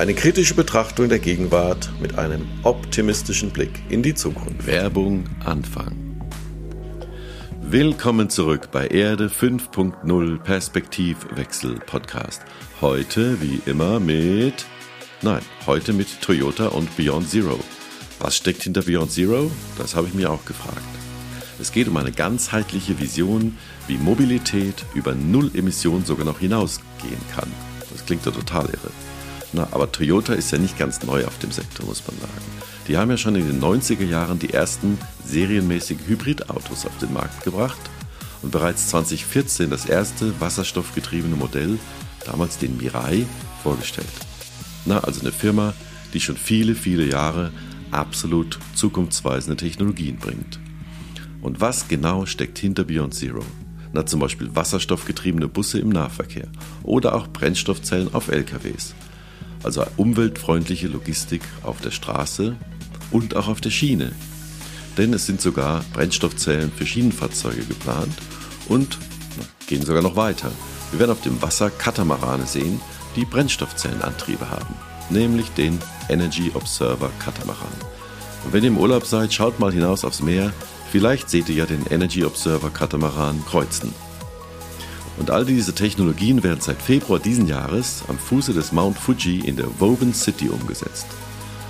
Eine kritische Betrachtung der Gegenwart mit einem optimistischen Blick in die Zukunft. Werbung Anfang. Willkommen zurück bei Erde 5.0 Perspektivwechsel Podcast. Heute wie immer mit, nein, heute mit Toyota und Beyond Zero. Was steckt hinter Beyond Zero? Das habe ich mir auch gefragt. Es geht um eine ganzheitliche Vision, wie Mobilität über Null Emissionen sogar noch hinausgehen kann. Das klingt ja total irre. Na, aber Toyota ist ja nicht ganz neu auf dem Sektor, muss man sagen. Die haben ja schon in den 90er Jahren die ersten serienmäßigen Hybridautos auf den Markt gebracht und bereits 2014 das erste wasserstoffgetriebene Modell, damals den Mirai, vorgestellt. Na, also eine Firma, die schon viele, viele Jahre absolut zukunftsweisende Technologien bringt. Und was genau steckt hinter Beyond Zero? Na, zum Beispiel wasserstoffgetriebene Busse im Nahverkehr oder auch Brennstoffzellen auf LKWs also umweltfreundliche Logistik auf der Straße und auch auf der Schiene. Denn es sind sogar Brennstoffzellen für Schienenfahrzeuge geplant und gehen sogar noch weiter. Wir werden auf dem Wasser Katamarane sehen, die Brennstoffzellenantriebe haben, nämlich den Energy Observer Katamaran. Und wenn ihr im Urlaub seid, schaut mal hinaus aufs Meer, vielleicht seht ihr ja den Energy Observer Katamaran kreuzen. Und all diese Technologien werden seit Februar diesen Jahres am Fuße des Mount Fuji in der Woven City umgesetzt.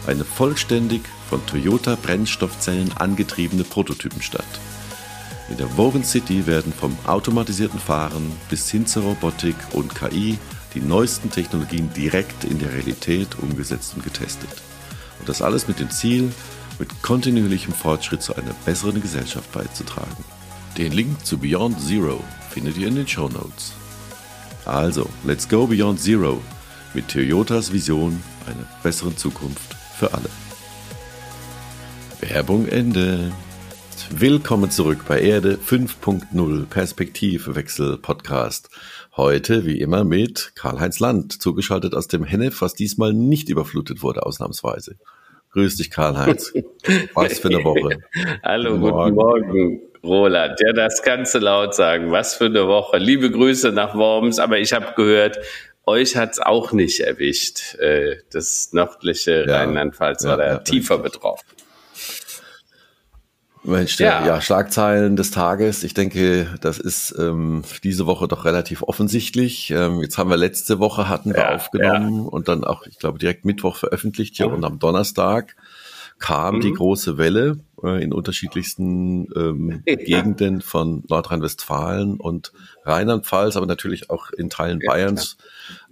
Eine vollständig von Toyota Brennstoffzellen angetriebene Prototypenstadt. In der Woven City werden vom automatisierten Fahren bis hin zur Robotik und KI die neuesten Technologien direkt in der Realität umgesetzt und getestet. Und das alles mit dem Ziel, mit kontinuierlichem Fortschritt zu einer besseren Gesellschaft beizutragen. Den Link zu Beyond Zero findet ihr in den Show Notes. Also, let's go Beyond Zero mit Toyotas Vision einer besseren Zukunft für alle. Werbung Ende. Willkommen zurück bei Erde 5.0 Perspektivwechsel Podcast. Heute wie immer mit Karl-Heinz Land, zugeschaltet aus dem Hennef, was diesmal nicht überflutet wurde, ausnahmsweise. Grüß dich, Karl-Heinz. Was für eine Woche. Hallo, guten Morgen. Guten Morgen. Roland, ja, das kannst du laut sagen. Was für eine Woche. Liebe Grüße nach Worms, aber ich habe gehört, euch hat's auch nicht erwischt. Äh, das nördliche ja, Rheinland-Pfalz ja, war da ja, tiefer betroffen. Mensch, ja. ja, Schlagzeilen des Tages. Ich denke, das ist ähm, diese Woche doch relativ offensichtlich. Ähm, jetzt haben wir letzte Woche hatten wir aufgenommen und dann auch, ich glaube, direkt Mittwoch veröffentlicht hier oh. und am Donnerstag kam mhm. die große Welle äh, in unterschiedlichsten ähm, ja. Gegenden von Nordrhein-Westfalen und Rheinland-Pfalz, aber natürlich auch in Teilen ja, Bayerns.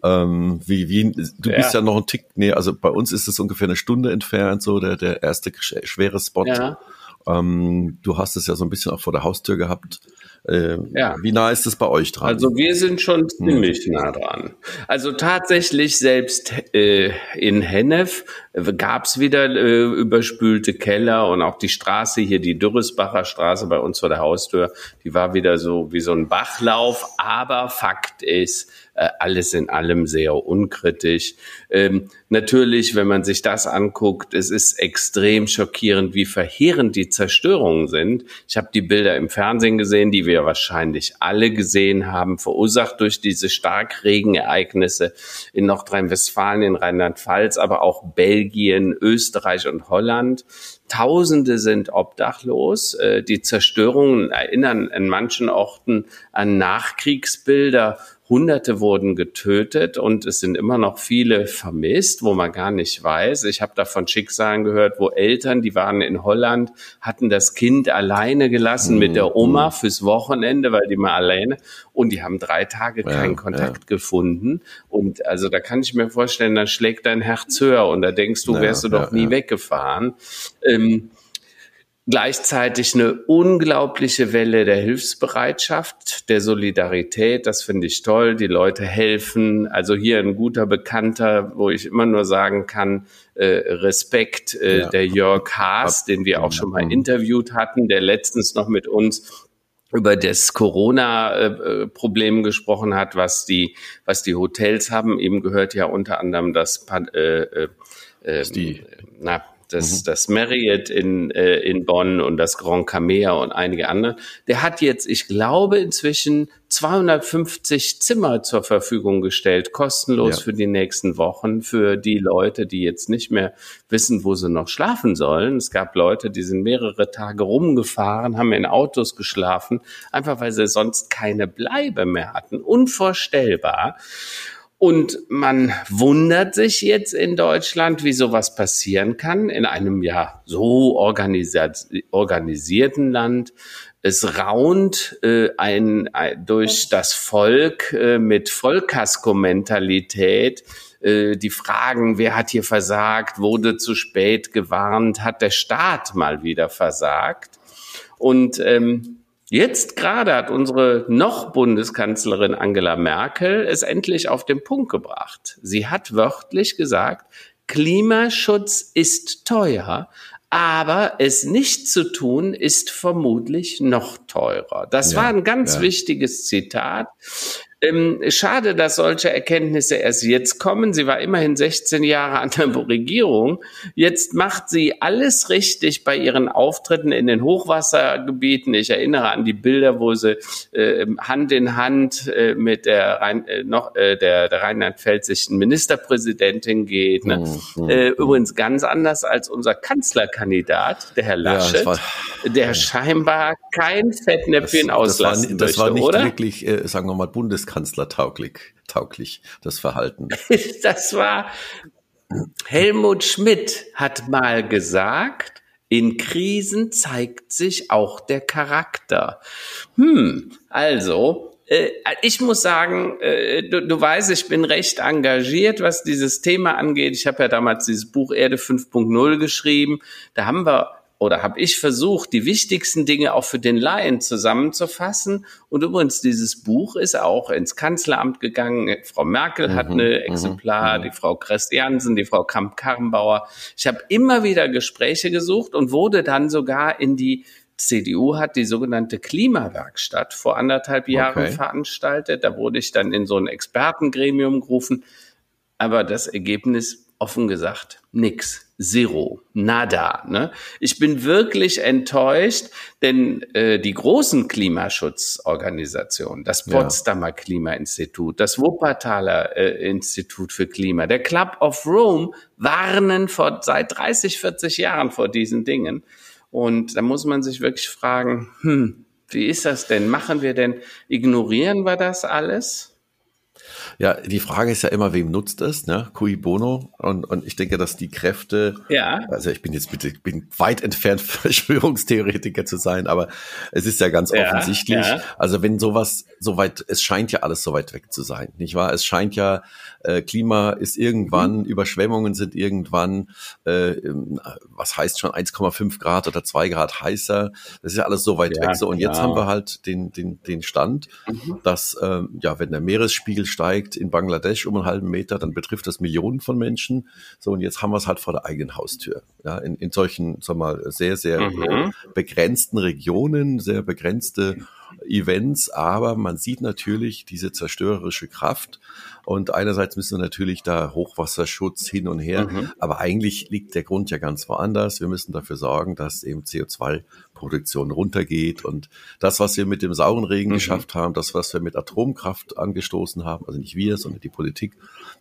Ähm, wie, wie, du ja. bist ja noch ein Tick, nee, also bei uns ist es ungefähr eine Stunde entfernt, so der, der erste schwere Spot. Ähm, du hast es ja so ein bisschen auch vor der Haustür gehabt. Äh, ja. Wie nah ist es bei euch dran? Also wir sind schon hm. ziemlich hm. nah dran. Also tatsächlich selbst äh, in Hennef äh, gab es wieder überspülte Keller und auch die Straße hier, die Dürresbacher Straße bei uns vor der Haustür, die war wieder so wie so ein Bachlauf. Aber Fakt ist, alles in allem sehr unkritisch. Ähm, natürlich, wenn man sich das anguckt, es ist extrem schockierend, wie verheerend die Zerstörungen sind. Ich habe die Bilder im Fernsehen gesehen, die wir wahrscheinlich alle gesehen haben, verursacht durch diese Starkregenereignisse in Nordrhein-Westfalen, in Rheinland-Pfalz, aber auch Belgien, Österreich und Holland. Tausende sind obdachlos. Äh, die Zerstörungen erinnern in manchen Orten an Nachkriegsbilder Hunderte wurden getötet und es sind immer noch viele vermisst, wo man gar nicht weiß. Ich habe da von Schicksalen gehört, wo Eltern, die waren in Holland, hatten das Kind alleine gelassen mhm. mit der Oma mhm. fürs Wochenende, weil die mal alleine und die haben drei Tage keinen ja, Kontakt ja. gefunden. Und also da kann ich mir vorstellen, da schlägt dein Herz höher und da denkst du, wärst ja, du doch nie weggefahren. Ähm, Gleichzeitig eine unglaubliche Welle der Hilfsbereitschaft, der Solidarität. Das finde ich toll. Die Leute helfen. Also hier ein guter Bekannter, wo ich immer nur sagen kann, äh, Respekt, äh, ja. der Jörg Haas, den wir auch schon mal interviewt hatten, der letztens noch mit uns über das Corona-Problem gesprochen hat, was die, was die Hotels haben. Eben gehört ja unter anderem das, äh, äh, äh, die, na, das, mhm. das Marriott in, äh, in Bonn und das Grand Camea und einige andere. Der hat jetzt, ich glaube, inzwischen 250 Zimmer zur Verfügung gestellt, kostenlos ja. für die nächsten Wochen, für die Leute, die jetzt nicht mehr wissen, wo sie noch schlafen sollen. Es gab Leute, die sind mehrere Tage rumgefahren, haben in Autos geschlafen, einfach weil sie sonst keine Bleibe mehr hatten. Unvorstellbar. Und man wundert sich jetzt in Deutschland, wie sowas passieren kann, in einem ja so organisiert, organisierten Land. Es raunt äh, ein, ein, durch das Volk äh, mit Vollkasko-Mentalität. Äh, die Fragen, wer hat hier versagt, wurde zu spät gewarnt, hat der Staat mal wieder versagt. Und ähm, Jetzt gerade hat unsere noch Bundeskanzlerin Angela Merkel es endlich auf den Punkt gebracht. Sie hat wörtlich gesagt, Klimaschutz ist teuer, aber es nicht zu tun ist vermutlich noch teurer. Das ja, war ein ganz ja. wichtiges Zitat. Ähm, schade, dass solche Erkenntnisse erst jetzt kommen. Sie war immerhin 16 Jahre an der Regierung. Jetzt macht sie alles richtig bei ihren Auftritten in den Hochwassergebieten. Ich erinnere an die Bilder, wo sie äh, Hand in Hand äh, mit der, Rhein, äh, noch, äh, der, der rheinland-pfälzischen Ministerpräsidentin geht. Ne? Mhm, mhm. Äh, übrigens ganz anders als unser Kanzlerkandidat, der Herr Laschet, ja, war, der scheinbar kein Fettnäpfchen das, auslassen das war, das möchte, war nicht wirklich, äh, sagen wir mal, Bundes Bundeskanzler-tauglich, tauglich, das Verhalten. Das war Helmut Schmidt hat mal gesagt, in Krisen zeigt sich auch der Charakter. Hm, also, äh, ich muss sagen, äh, du, du weißt, ich bin recht engagiert, was dieses Thema angeht. Ich habe ja damals dieses Buch Erde 5.0 geschrieben. Da haben wir oder habe ich versucht, die wichtigsten Dinge auch für den Laien zusammenzufassen. Und übrigens, dieses Buch ist auch ins Kanzleramt gegangen. Frau Merkel mhm, hat eine mhm, Exemplar, mhm. die Frau Christiansen, die Frau Kamp-Karrenbauer. Ich habe immer wieder Gespräche gesucht und wurde dann sogar in die CDU hat die sogenannte Klimawerkstatt vor anderthalb Jahren okay. veranstaltet. Da wurde ich dann in so ein Expertengremium gerufen. Aber das Ergebnis, offen gesagt, nix. Zero, nada. Ne? Ich bin wirklich enttäuscht, denn äh, die großen Klimaschutzorganisationen, das Potsdamer ja. Klimainstitut, das Wuppertaler äh, Institut für Klima, der Club of Rome warnen vor, seit 30, 40 Jahren vor diesen Dingen. Und da muss man sich wirklich fragen, hm, wie ist das denn? Machen wir denn, ignorieren wir das alles? Ja, die Frage ist ja immer, wem nutzt es, ne? Cui bono. Und, und ich denke, dass die Kräfte, ja. also ich bin jetzt bitte, bin weit entfernt, Verschwörungstheoretiker zu sein, aber es ist ja ganz ja, offensichtlich. Ja. Also wenn sowas soweit, es scheint ja alles so weit weg zu sein, nicht wahr? Es scheint ja, äh, Klima ist irgendwann, mhm. Überschwemmungen sind irgendwann, äh, was heißt schon 1,5 Grad oder 2 Grad heißer. Das ist ja alles so weit weg. So, und genau. jetzt haben wir halt den, den, den Stand, mhm. dass, äh, ja, wenn der Meeresspiegel steigt, in Bangladesch um einen halben Meter, dann betrifft das Millionen von Menschen. So, und jetzt haben wir es halt vor der eigenen Haustür. Ja, in, in solchen, sag mal, sehr, sehr mhm. begrenzten Regionen, sehr begrenzte Events, aber man sieht natürlich diese zerstörerische Kraft. Und einerseits müssen wir natürlich da Hochwasserschutz hin und her, mhm. aber eigentlich liegt der Grund ja ganz woanders. Wir müssen dafür sorgen, dass eben CO2-Produktion runtergeht und das, was wir mit dem sauren Regen mhm. geschafft haben, das, was wir mit Atomkraft angestoßen haben, also nicht wir, sondern die Politik,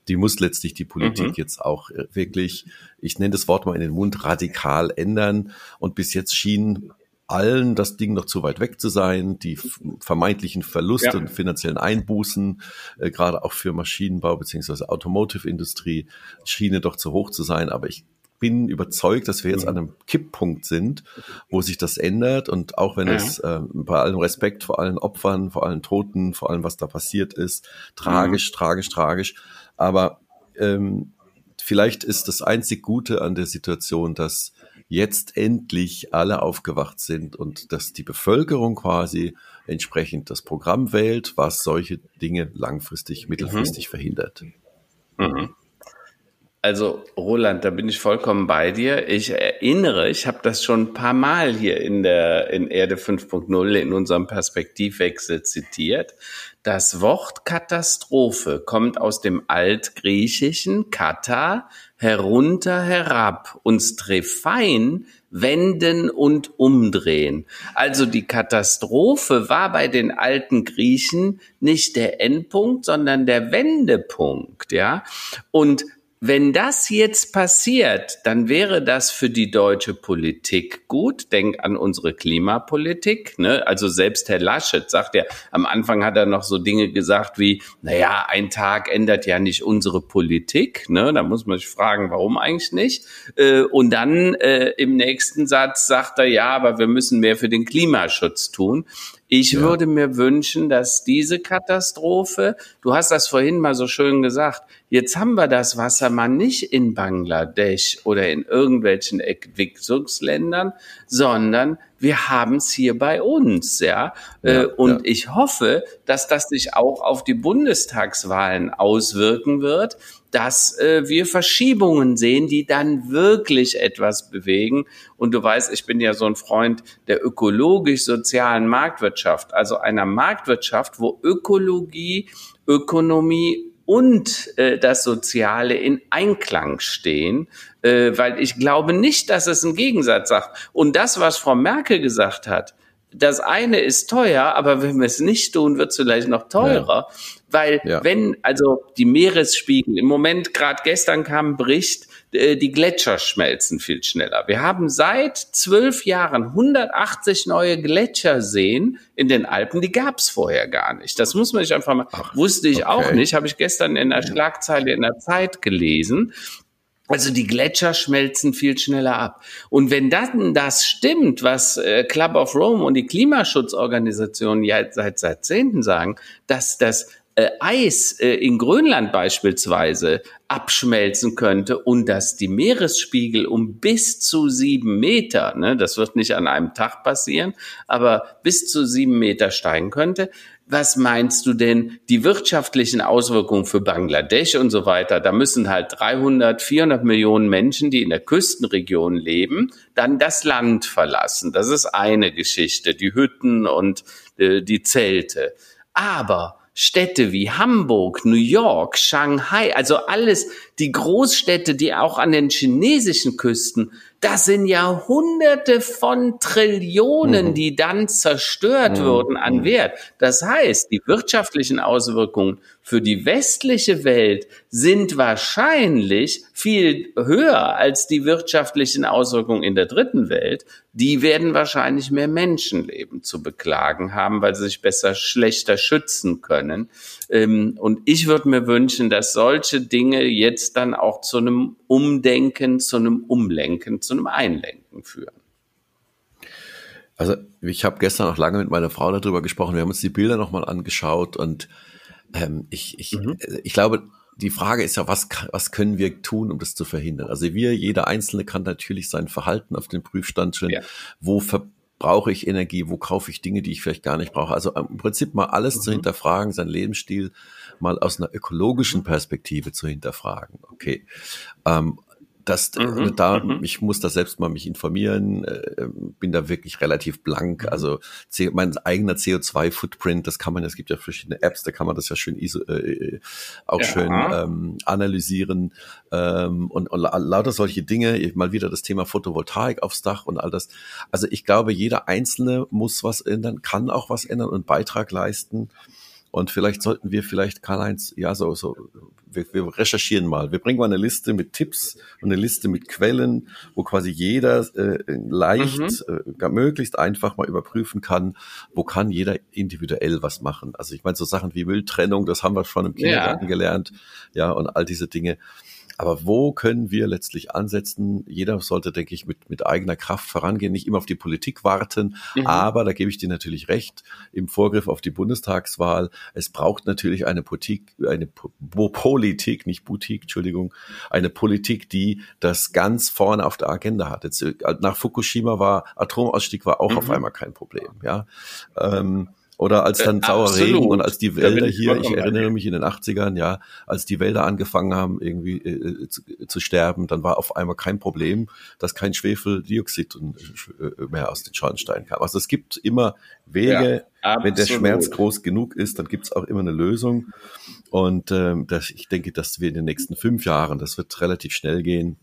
die muss letztlich die Politik mhm. jetzt auch äh, wirklich, ich nenne das Wort mal in den Mund, radikal ändern. Und bis jetzt schien allen das Ding noch zu weit weg zu sein, die vermeintlichen Verluste ja. und finanziellen Einbußen, äh, gerade auch für Maschinenbau beziehungsweise Automotive-Industrie, schiene doch zu hoch zu sein. Aber ich bin überzeugt, dass wir jetzt mhm. an einem Kipppunkt sind, wo sich das ändert. Und auch wenn ja. es äh, bei allem Respekt vor allen Opfern, vor allen Toten, vor allem was da passiert ist, tragisch, mhm. tragisch, tragisch. Aber ähm, vielleicht ist das einzig Gute an der Situation, dass jetzt endlich alle aufgewacht sind und dass die Bevölkerung quasi entsprechend das Programm wählt, was solche Dinge langfristig, mittelfristig mhm. verhindert. Mhm. Also Roland, da bin ich vollkommen bei dir. Ich erinnere, ich habe das schon ein paar Mal hier in der in Erde 5.0 in unserem Perspektivwechsel zitiert. Das Wort Katastrophe kommt aus dem altgriechischen kata herunter herab und strephein wenden und umdrehen. Also die Katastrophe war bei den alten Griechen nicht der Endpunkt, sondern der Wendepunkt, ja. Und wenn das jetzt passiert, dann wäre das für die deutsche Politik gut. Denk an unsere Klimapolitik. Ne? Also selbst Herr Laschet sagt ja, am Anfang hat er noch so Dinge gesagt wie, naja, ein Tag ändert ja nicht unsere Politik. Ne? Da muss man sich fragen, warum eigentlich nicht? Äh, und dann äh, im nächsten Satz sagt er, ja, aber wir müssen mehr für den Klimaschutz tun. Ich ja. würde mir wünschen, dass diese Katastrophe, du hast das vorhin mal so schön gesagt, jetzt haben wir das Wasser mal nicht in Bangladesch oder in irgendwelchen Entwicklungsländern, sondern wir haben es hier bei uns, ja. ja äh, und ja. ich hoffe, dass das sich auch auf die Bundestagswahlen auswirken wird, dass äh, wir Verschiebungen sehen, die dann wirklich etwas bewegen. Und du weißt, ich bin ja so ein Freund der ökologisch-sozialen Marktwirtschaft, also einer Marktwirtschaft, wo Ökologie, Ökonomie und äh, das Soziale in Einklang stehen, äh, weil ich glaube nicht, dass es einen Gegensatz sagt. Und das, was Frau Merkel gesagt hat, das eine ist teuer, aber wenn wir es nicht tun, wird es vielleicht noch teurer. Ja. Weil ja. wenn, also die Meeresspiegel, im Moment, gerade gestern kam ein Bericht, die Gletscher schmelzen viel schneller. Wir haben seit zwölf Jahren 180 neue Gletscherseen in den Alpen, die gab es vorher gar nicht. Das muss man sich einfach mal, Ach, wusste ich okay. auch nicht, habe ich gestern in der Schlagzeile in der Zeit gelesen. Also die Gletscher schmelzen viel schneller ab. Und wenn dann das stimmt, was äh, Club of Rome und die Klimaschutzorganisationen ja seit Jahrzehnten sagen, dass das äh, Eis äh, in Grönland beispielsweise abschmelzen könnte und dass die Meeresspiegel um bis zu sieben Meter, ne, das wird nicht an einem Tag passieren, aber bis zu sieben Meter steigen könnte, was meinst du denn, die wirtschaftlichen Auswirkungen für Bangladesch und so weiter? Da müssen halt 300, 400 Millionen Menschen, die in der Küstenregion leben, dann das Land verlassen. Das ist eine Geschichte, die Hütten und äh, die Zelte. Aber Städte wie Hamburg, New York, Shanghai, also alles die Großstädte, die auch an den chinesischen Küsten das sind ja Hunderte von Trillionen, mhm. die dann zerstört mhm. würden an mhm. Wert. Das heißt, die wirtschaftlichen Auswirkungen für die westliche Welt sind wahrscheinlich viel höher als die wirtschaftlichen Auswirkungen in der dritten Welt. Die werden wahrscheinlich mehr Menschenleben zu beklagen haben, weil sie sich besser schlechter schützen können. Ähm, und ich würde mir wünschen, dass solche Dinge jetzt dann auch zu einem Umdenken, zu einem Umlenken, zu einem Einlenken führen. Also ich habe gestern auch lange mit meiner Frau darüber gesprochen. Wir haben uns die Bilder nochmal angeschaut und ähm, ich, ich, mhm. ich glaube, die Frage ist ja, was, was können wir tun, um das zu verhindern? Also wir, jeder Einzelne kann natürlich sein Verhalten auf den Prüfstand stellen. Ja. Wo verbrauche ich Energie? Wo kaufe ich Dinge, die ich vielleicht gar nicht brauche? Also im Prinzip mal alles mhm. zu hinterfragen, sein Lebensstil mal aus einer ökologischen Perspektive zu hinterfragen. Okay. Ähm, das mhm, da mhm. ich muss da selbst mal mich informieren, äh, bin da wirklich relativ blank. Mhm. Also mein eigener CO2 Footprint, das kann man, es gibt ja verschiedene Apps, da kann man das ja schön iso, äh, auch ja. schön ähm, analysieren ähm, und, und lauter solche Dinge. Mal wieder das Thema Photovoltaik aufs Dach und all das. Also ich glaube, jeder Einzelne muss was ändern, kann auch was ändern und Beitrag leisten. Und vielleicht sollten wir vielleicht Karl-Heinz, ja, so, so, wir, wir recherchieren mal. Wir bringen mal eine Liste mit Tipps und eine Liste mit Quellen, wo quasi jeder äh, leicht, mhm. äh, möglichst einfach mal überprüfen kann, wo kann jeder individuell was machen. Also ich meine, so Sachen wie Mülltrennung, das haben wir schon im Kindergarten ja. gelernt, ja, und all diese Dinge. Aber wo können wir letztlich ansetzen? Jeder sollte, denke ich, mit, mit eigener Kraft vorangehen, nicht immer auf die Politik warten. Mhm. Aber da gebe ich dir natürlich recht, im Vorgriff auf die Bundestagswahl, es braucht natürlich eine Politik, eine Politik, nicht Boutique, Entschuldigung, eine Politik, die das ganz vorne auf der Agenda hat. Jetzt, äh, nach Fukushima war Atomausstieg war auch mhm. auf einmal kein Problem. Ja. Ähm, oder als dann äh, sauer Regen und als die Wälder hier, ich erinnere mich in den 80ern, ja, als die Wälder angefangen haben irgendwie äh, zu, zu, sterben, dann war auf einmal kein Problem, dass kein Schwefeldioxid äh, mehr aus den Schornsteinen kam. Also es gibt immer Wege, ja, wenn der Schmerz groß genug ist, dann gibt es auch immer eine Lösung. Und ähm, das, ich denke, dass wir in den nächsten fünf Jahren, das wird relativ schnell gehen.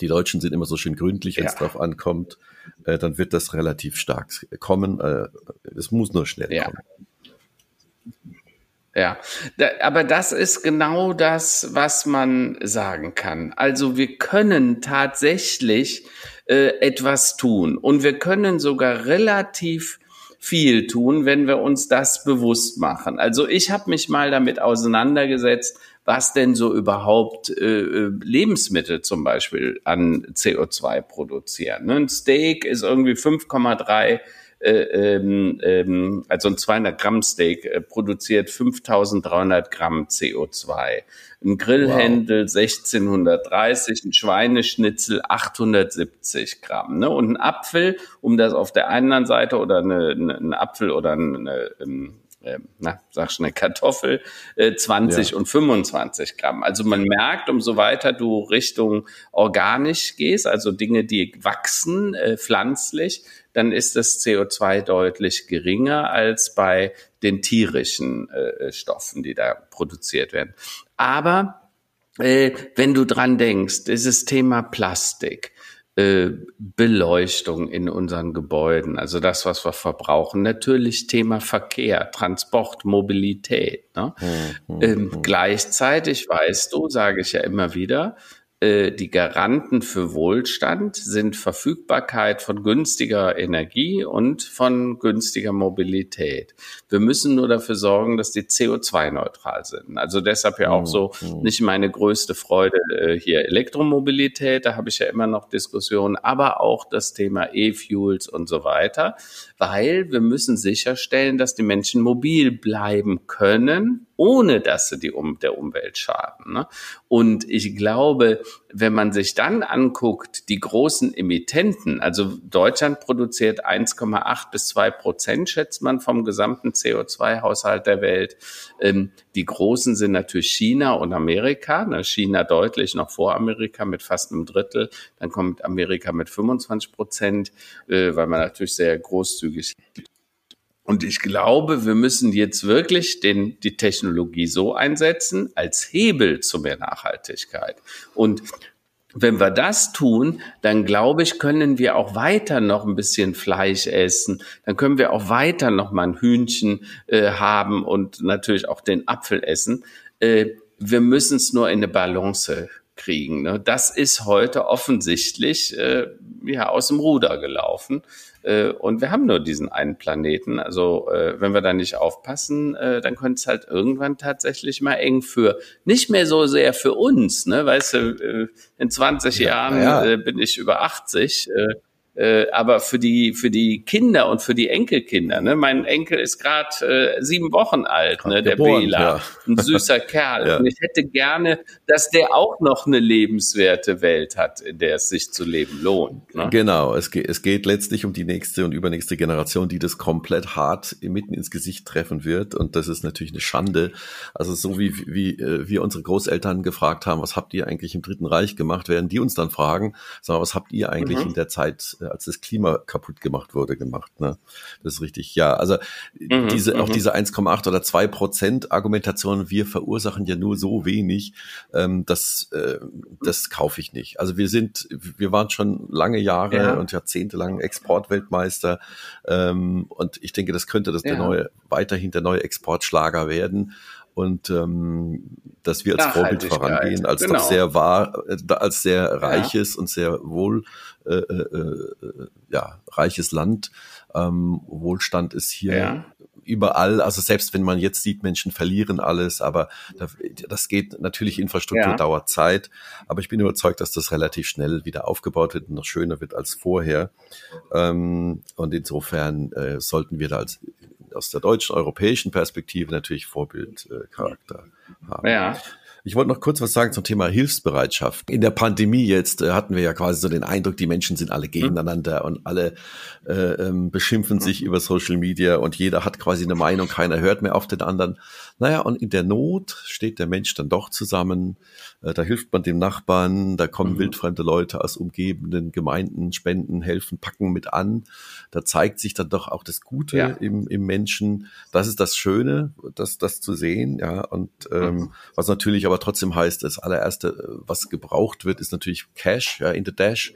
Die Deutschen sind immer so schön gründlich, wenn es ja. drauf ankommt. Äh, dann wird das relativ stark kommen. Äh, es muss nur schnell ja. kommen. Ja, da, aber das ist genau das, was man sagen kann. Also wir können tatsächlich äh, etwas tun und wir können sogar relativ viel tun, wenn wir uns das bewusst machen. Also ich habe mich mal damit auseinandergesetzt, was denn so überhaupt äh, äh Lebensmittel zum Beispiel an CO2 produzieren. Ne? Ein Steak ist irgendwie 5,3 äh, ähm, ähm, also ein 200 Gramm Steak äh, produziert 5300 Gramm CO2. Ein Grillhändel wow. 1630, ein Schweineschnitzel 870 Gramm. Ne? Und ein Apfel, um das auf der anderen Seite oder eine, eine, ein Apfel oder eine, eine ähm, äh, na, sag schnell, Kartoffel, äh, 20 ja. und 25 Gramm. Also man merkt, umso weiter du Richtung organisch gehst, also Dinge, die wachsen, äh, pflanzlich, dann ist das CO2 deutlich geringer als bei den tierischen äh, Stoffen, die da produziert werden. Aber äh, wenn du dran denkst, dieses Thema Plastik, äh, Beleuchtung in unseren Gebäuden, also das, was wir verbrauchen. Natürlich Thema Verkehr, Transport, Mobilität. Ne? Mhm. Ähm, gleichzeitig weißt du, sage ich ja immer wieder, die Garanten für Wohlstand sind Verfügbarkeit von günstiger Energie und von günstiger Mobilität. Wir müssen nur dafür sorgen, dass die CO2-neutral sind. Also deshalb ja auch so mhm. nicht meine größte Freude äh, hier Elektromobilität, da habe ich ja immer noch Diskussionen, aber auch das Thema E-Fuels und so weiter, weil wir müssen sicherstellen, dass die Menschen mobil bleiben können ohne dass sie die um, der Umwelt schaden. Ne? Und ich glaube, wenn man sich dann anguckt, die großen Emittenten, also Deutschland produziert 1,8 bis 2 Prozent, schätzt man, vom gesamten CO2-Haushalt der Welt. Ähm, die großen sind natürlich China und Amerika. Ne? China deutlich noch vor Amerika mit fast einem Drittel. Dann kommt Amerika mit 25 Prozent, äh, weil man natürlich sehr großzügig und ich glaube, wir müssen jetzt wirklich den, die Technologie so einsetzen als Hebel zu mehr Nachhaltigkeit. Und wenn wir das tun, dann glaube ich, können wir auch weiter noch ein bisschen Fleisch essen. Dann können wir auch weiter noch mal ein Hühnchen äh, haben und natürlich auch den Apfel essen. Äh, wir müssen es nur in eine Balance kriegen. Ne? Das ist heute offensichtlich äh, ja, aus dem Ruder gelaufen. Äh, und wir haben nur diesen einen Planeten. Also äh, wenn wir da nicht aufpassen, äh, dann könnte es halt irgendwann tatsächlich mal eng für, nicht mehr so sehr für uns. Ne? Weißt du, in 20 ja, Jahren ja. Bin ich über 80. Äh, aber für die für die Kinder und für die Enkelkinder. Ne? Mein Enkel ist gerade äh, sieben Wochen alt, ne? der geboren, Bela, ja. ein süßer Kerl. ja. Und ich hätte gerne, dass der auch noch eine lebenswerte Welt hat, in der es sich zu leben lohnt. Ne? Genau, es geht, es geht letztlich um die nächste und übernächste Generation, die das komplett hart mitten ins Gesicht treffen wird. Und das ist natürlich eine Schande. Also so wie, wie äh, wir unsere Großeltern gefragt haben, was habt ihr eigentlich im Dritten Reich gemacht, werden die uns dann fragen, sagen, was habt ihr eigentlich mhm. in der Zeit äh, als das Klima kaputt gemacht wurde, gemacht. Ne? Das ist richtig. Ja, also mhm, diese, auch mhm. diese 1,8 oder 2 Prozent Argumentation, wir verursachen ja nur so wenig, ähm, das, äh, das kaufe ich nicht. Also wir sind, wir waren schon lange Jahre ja. und Jahrzehnte lang Exportweltmeister ähm, und ich denke, das könnte das ja. der neue, weiterhin der neue Exportschlager werden und ähm, dass wir als Vorbild vorangehen, als genau. doch sehr wahr, äh, als sehr reiches ja. und sehr wohl äh, äh, äh, ja reiches Land. Ähm, Wohlstand ist hier ja. überall, also selbst wenn man jetzt sieht, Menschen verlieren alles, aber das geht natürlich, Infrastruktur ja. dauert Zeit, aber ich bin überzeugt, dass das relativ schnell wieder aufgebaut wird und noch schöner wird als vorher. Ähm, und insofern äh, sollten wir da als aus der deutschen, europäischen Perspektive natürlich Vorbildcharakter haben. Ja. Ich wollte noch kurz was sagen zum Thema Hilfsbereitschaft. In der Pandemie jetzt äh, hatten wir ja quasi so den Eindruck, die Menschen sind alle gegeneinander und alle äh, ähm, beschimpfen sich über Social Media und jeder hat quasi eine Meinung, keiner hört mehr auf den anderen. Naja, und in der Not steht der Mensch dann doch zusammen, äh, da hilft man dem Nachbarn, da kommen mhm. wildfremde Leute aus umgebenden Gemeinden, spenden, helfen, packen mit an. Da zeigt sich dann doch auch das Gute ja. im, im Menschen. Das ist das Schöne, das, das zu sehen, ja. Und ähm, mhm. was natürlich aber trotzdem heißt, das allererste, was gebraucht wird, ist natürlich Cash, ja, in the Dash.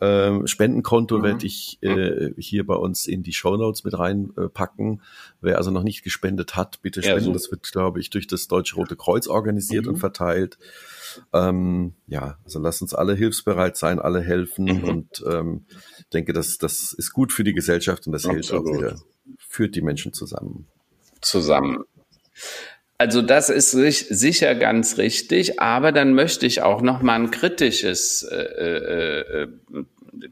Ähm, Spendenkonto mhm. werde ich äh, hier bei uns in die Show Notes mit reinpacken. Wer also noch nicht gespendet hat, bitte spenden. Ja, so. Das wird, glaube ich, durch das Deutsche Rote Kreuz organisiert mhm. und verteilt. Ähm, ja, also lass uns alle hilfsbereit sein, alle helfen mhm. und ähm, denke, das, das ist gut für die Gesellschaft und das Absolut. hilft auch wieder, führt die Menschen zusammen. Zusammen. Also das ist sicher ganz richtig, aber dann möchte ich auch noch mal ein kritisches, äh, äh, äh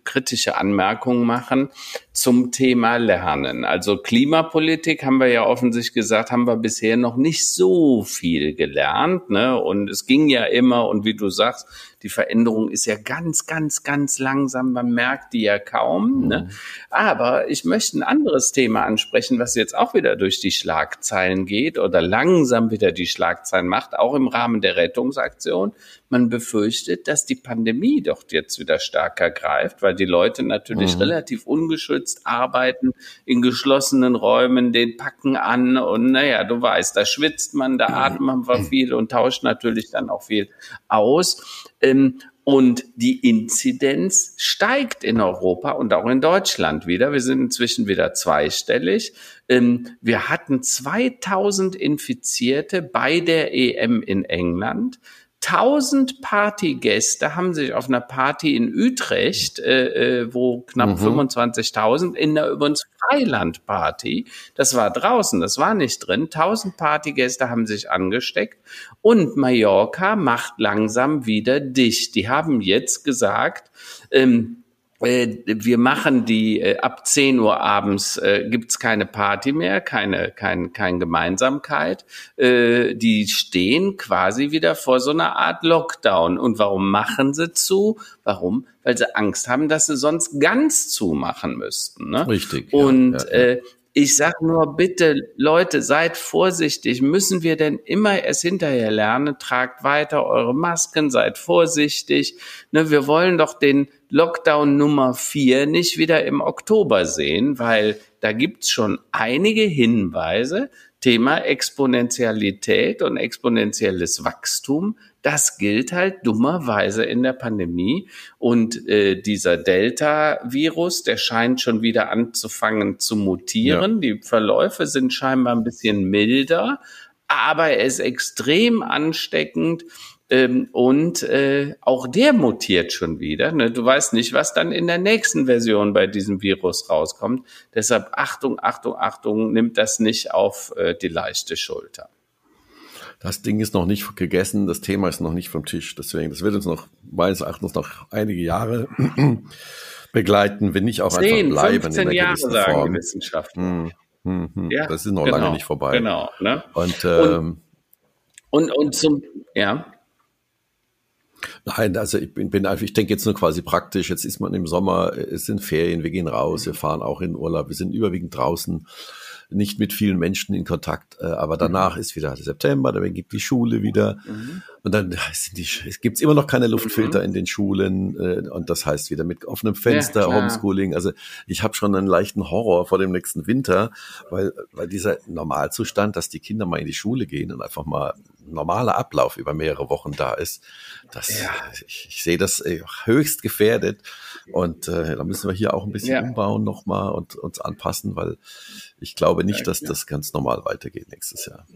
kritische Anmerkung machen zum Thema Lernen. Also Klimapolitik haben wir ja offensichtlich gesagt, haben wir bisher noch nicht so viel gelernt. Ne? Und es ging ja immer, und wie du sagst, die Veränderung ist ja ganz, ganz, ganz langsam. Man merkt die ja kaum. Ne? Mhm. Aber ich möchte ein anderes Thema ansprechen, was jetzt auch wieder durch die Schlagzeilen geht oder langsam wieder die Schlagzeilen macht, auch im Rahmen der Rettungsaktion. Man befürchtet, dass die Pandemie doch jetzt wieder stärker greift, weil die Leute natürlich mhm. relativ ungeschützt arbeiten in geschlossenen Räumen, den packen an und naja, du weißt, da schwitzt man, da atmet man viel und tauscht natürlich dann auch viel aus. Ähm, und die Inzidenz steigt in Europa und auch in Deutschland wieder. Wir sind inzwischen wieder zweistellig. Ähm, wir hatten 2000 Infizierte bei der EM in England. 1000 Partygäste haben sich auf einer Party in Utrecht, äh, äh wo knapp mhm. 25.000 in der übrigens Freilandparty, das war draußen, das war nicht drin, 1000 Partygäste haben sich angesteckt und Mallorca macht langsam wieder dicht. Die haben jetzt gesagt, ähm, äh, wir machen die äh, ab 10 Uhr abends äh, gibt's keine Party mehr, keine kein, kein Gemeinsamkeit. Äh, die stehen quasi wieder vor so einer Art Lockdown. Und warum machen sie zu? Warum? Weil sie Angst haben, dass sie sonst ganz zumachen müssten. Ne? Richtig. Und ja, ja, ja. Äh, ich sag nur bitte, Leute, seid vorsichtig. Müssen wir denn immer erst hinterher lernen? Tragt weiter eure Masken, seid vorsichtig. Ne, wir wollen doch den Lockdown Nummer vier nicht wieder im Oktober sehen, weil da gibt's schon einige Hinweise. Thema Exponentialität und exponentielles Wachstum das gilt halt dummerweise in der Pandemie. Und äh, dieser Delta-Virus, der scheint schon wieder anzufangen zu mutieren. Ja. Die Verläufe sind scheinbar ein bisschen milder, aber er ist extrem ansteckend. Ähm, und äh, auch der mutiert schon wieder. Ne? Du weißt nicht, was dann in der nächsten Version bei diesem Virus rauskommt. Deshalb Achtung, Achtung, Achtung, nimmt das nicht auf äh, die leichte Schulter das Ding ist noch nicht gegessen, das Thema ist noch nicht vom Tisch. Deswegen, das wird uns noch meines Erachtens noch einige Jahre begleiten, wenn nicht auch 10, einfach bleiben 15 in der Jahre sagen Form. die Wissenschaftler. Hm, hm, hm. Ja, das ist noch genau, lange nicht vorbei. Genau. Ne? Und, ähm, und, und, und zum, ja. Nein, also ich bin, bin einfach, ich denke jetzt nur quasi praktisch. Jetzt ist man im Sommer, es sind Ferien, wir gehen raus, wir fahren auch in Urlaub, wir sind überwiegend draußen nicht mit vielen Menschen in Kontakt. Äh, aber danach mhm. ist wieder September, dann gibt die Schule wieder. Mhm. Und dann die, es gibt immer noch keine Luftfilter mhm. in den Schulen. Äh, und das heißt wieder mit offenem Fenster, ja, Homeschooling. Also ich habe schon einen leichten Horror vor dem nächsten Winter, weil, weil dieser Normalzustand, dass die Kinder mal in die Schule gehen und einfach mal normaler Ablauf über mehrere Wochen da ist, das, ja. ich, ich sehe das äh, höchst gefährdet. Und äh, da müssen wir hier auch ein bisschen ja. umbauen nochmal und uns anpassen, weil ich glaube nicht, dass das ganz normal weitergeht nächstes Jahr.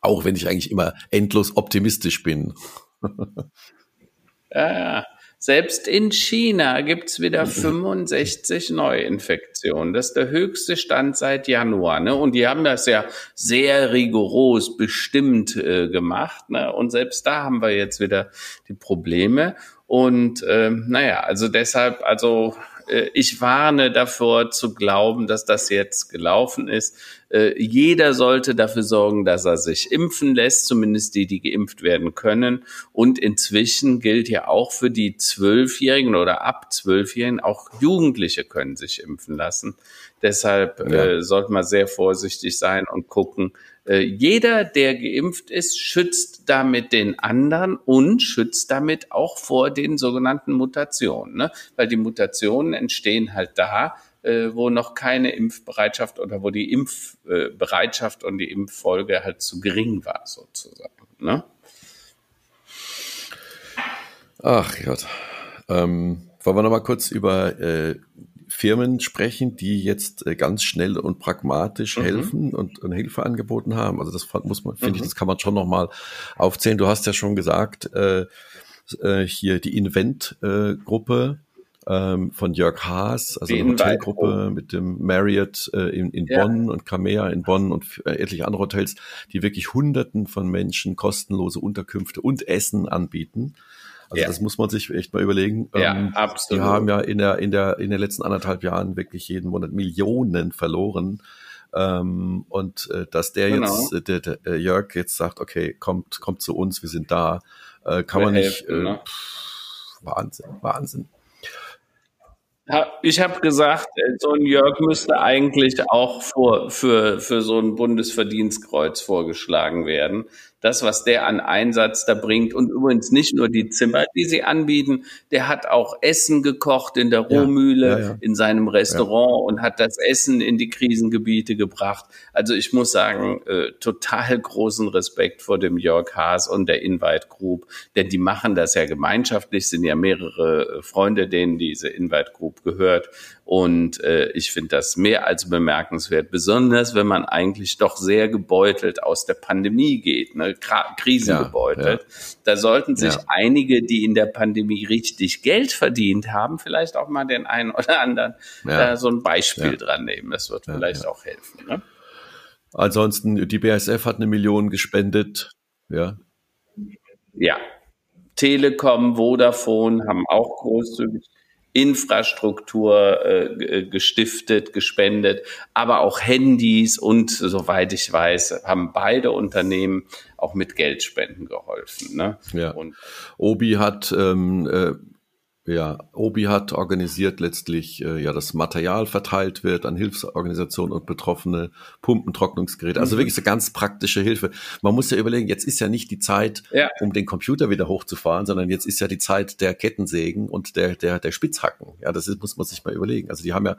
Auch wenn ich eigentlich immer endlos optimistisch bin. ja, Selbst in China gibt's wieder 65 Neuinfektionen. Das ist der höchste Stand seit Januar. Ne? Und die haben das ja sehr rigoros bestimmt äh, gemacht. Ne? Und selbst da haben wir jetzt wieder die Probleme. Und äh, naja, also deshalb, also ich warne davor zu glauben, dass das jetzt gelaufen ist. Äh, jeder sollte dafür sorgen, dass er sich impfen lässt, zumindest die, die geimpft werden können. Und inzwischen gilt ja auch für die Zwölfjährigen oder ab Zwölfjährigen, auch Jugendliche können sich impfen lassen. Deshalb ja. äh, sollte man sehr vorsichtig sein und gucken, äh, jeder, der geimpft ist, schützt damit den anderen und schützt damit auch vor den sogenannten Mutationen. Ne? Weil die Mutationen entstehen halt da, äh, wo noch keine Impfbereitschaft oder wo die Impfbereitschaft und die Impffolge halt zu gering war, sozusagen. Ne? Ach Gott. Ähm, wollen wir noch mal kurz über äh, Firmen sprechen, die jetzt äh, ganz schnell und pragmatisch mhm. helfen und, und, Hilfe angeboten haben. Also das muss man, finde mhm. ich, das kann man schon noch mal aufzählen. Du hast ja schon gesagt, äh, äh, hier die Invent-Gruppe äh, von Jörg Haas, also die eine Hotelgruppe mit dem Marriott äh, in, in ja. Bonn und Camea in Bonn und etliche andere Hotels, die wirklich Hunderten von Menschen kostenlose Unterkünfte und Essen anbieten. Also ja. das muss man sich echt mal überlegen. Ja, ähm, absolut. Die haben ja in der, in der, in den letzten anderthalb Jahren wirklich jeden Monat Millionen verloren. Ähm, und äh, dass der genau. jetzt, äh, der, der, der Jörg jetzt sagt, okay, kommt, kommt zu uns, wir sind da, äh, kann wir man nicht. Helfen, äh, ne? pff, Wahnsinn, Wahnsinn. Ich habe gesagt, äh, so ein Jörg müsste eigentlich auch vor, für, für so ein Bundesverdienstkreuz vorgeschlagen werden das, was der an Einsatz da bringt. Und übrigens nicht nur die Zimmer, die sie anbieten, der hat auch Essen gekocht in der Rohmühle, ja, ja, ja. in seinem Restaurant und hat das Essen in die Krisengebiete gebracht. Also ich muss sagen, äh, total großen Respekt vor dem Jörg Haas und der Invite Group, denn die machen das ja gemeinschaftlich, sind ja mehrere äh, Freunde, denen diese Invite Group gehört. Und äh, ich finde das mehr als bemerkenswert, besonders wenn man eigentlich doch sehr gebeutelt aus der Pandemie geht, ne? Krisengebeutelt. Ja, ja. Da sollten sich ja. einige, die in der Pandemie richtig Geld verdient haben, vielleicht auch mal den einen oder anderen da so ein Beispiel dran nehmen. Das wird vielleicht auch helfen. Ne? Ansonsten, die BASF hat eine Million gespendet. Ja. Ja. Telekom, Vodafone haben auch großzügig Infrastruktur äh, gestiftet, gespendet, aber auch Handys und soweit ich weiß, haben beide Unternehmen auch mit Geldspenden geholfen. Ne? Ja. Und Obi hat ähm, äh, ja, Obi hat organisiert letztlich, äh, ja, das Material verteilt wird an Hilfsorganisationen und Betroffene, Pumpen, Trocknungsgeräte. Also mhm. wirklich so ganz praktische Hilfe. Man muss ja überlegen, jetzt ist ja nicht die Zeit, ja. um den Computer wieder hochzufahren, sondern jetzt ist ja die Zeit der Kettensägen und der, der, der Spitzhacken. Ja, das ist, muss man sich mal überlegen. Also die haben ja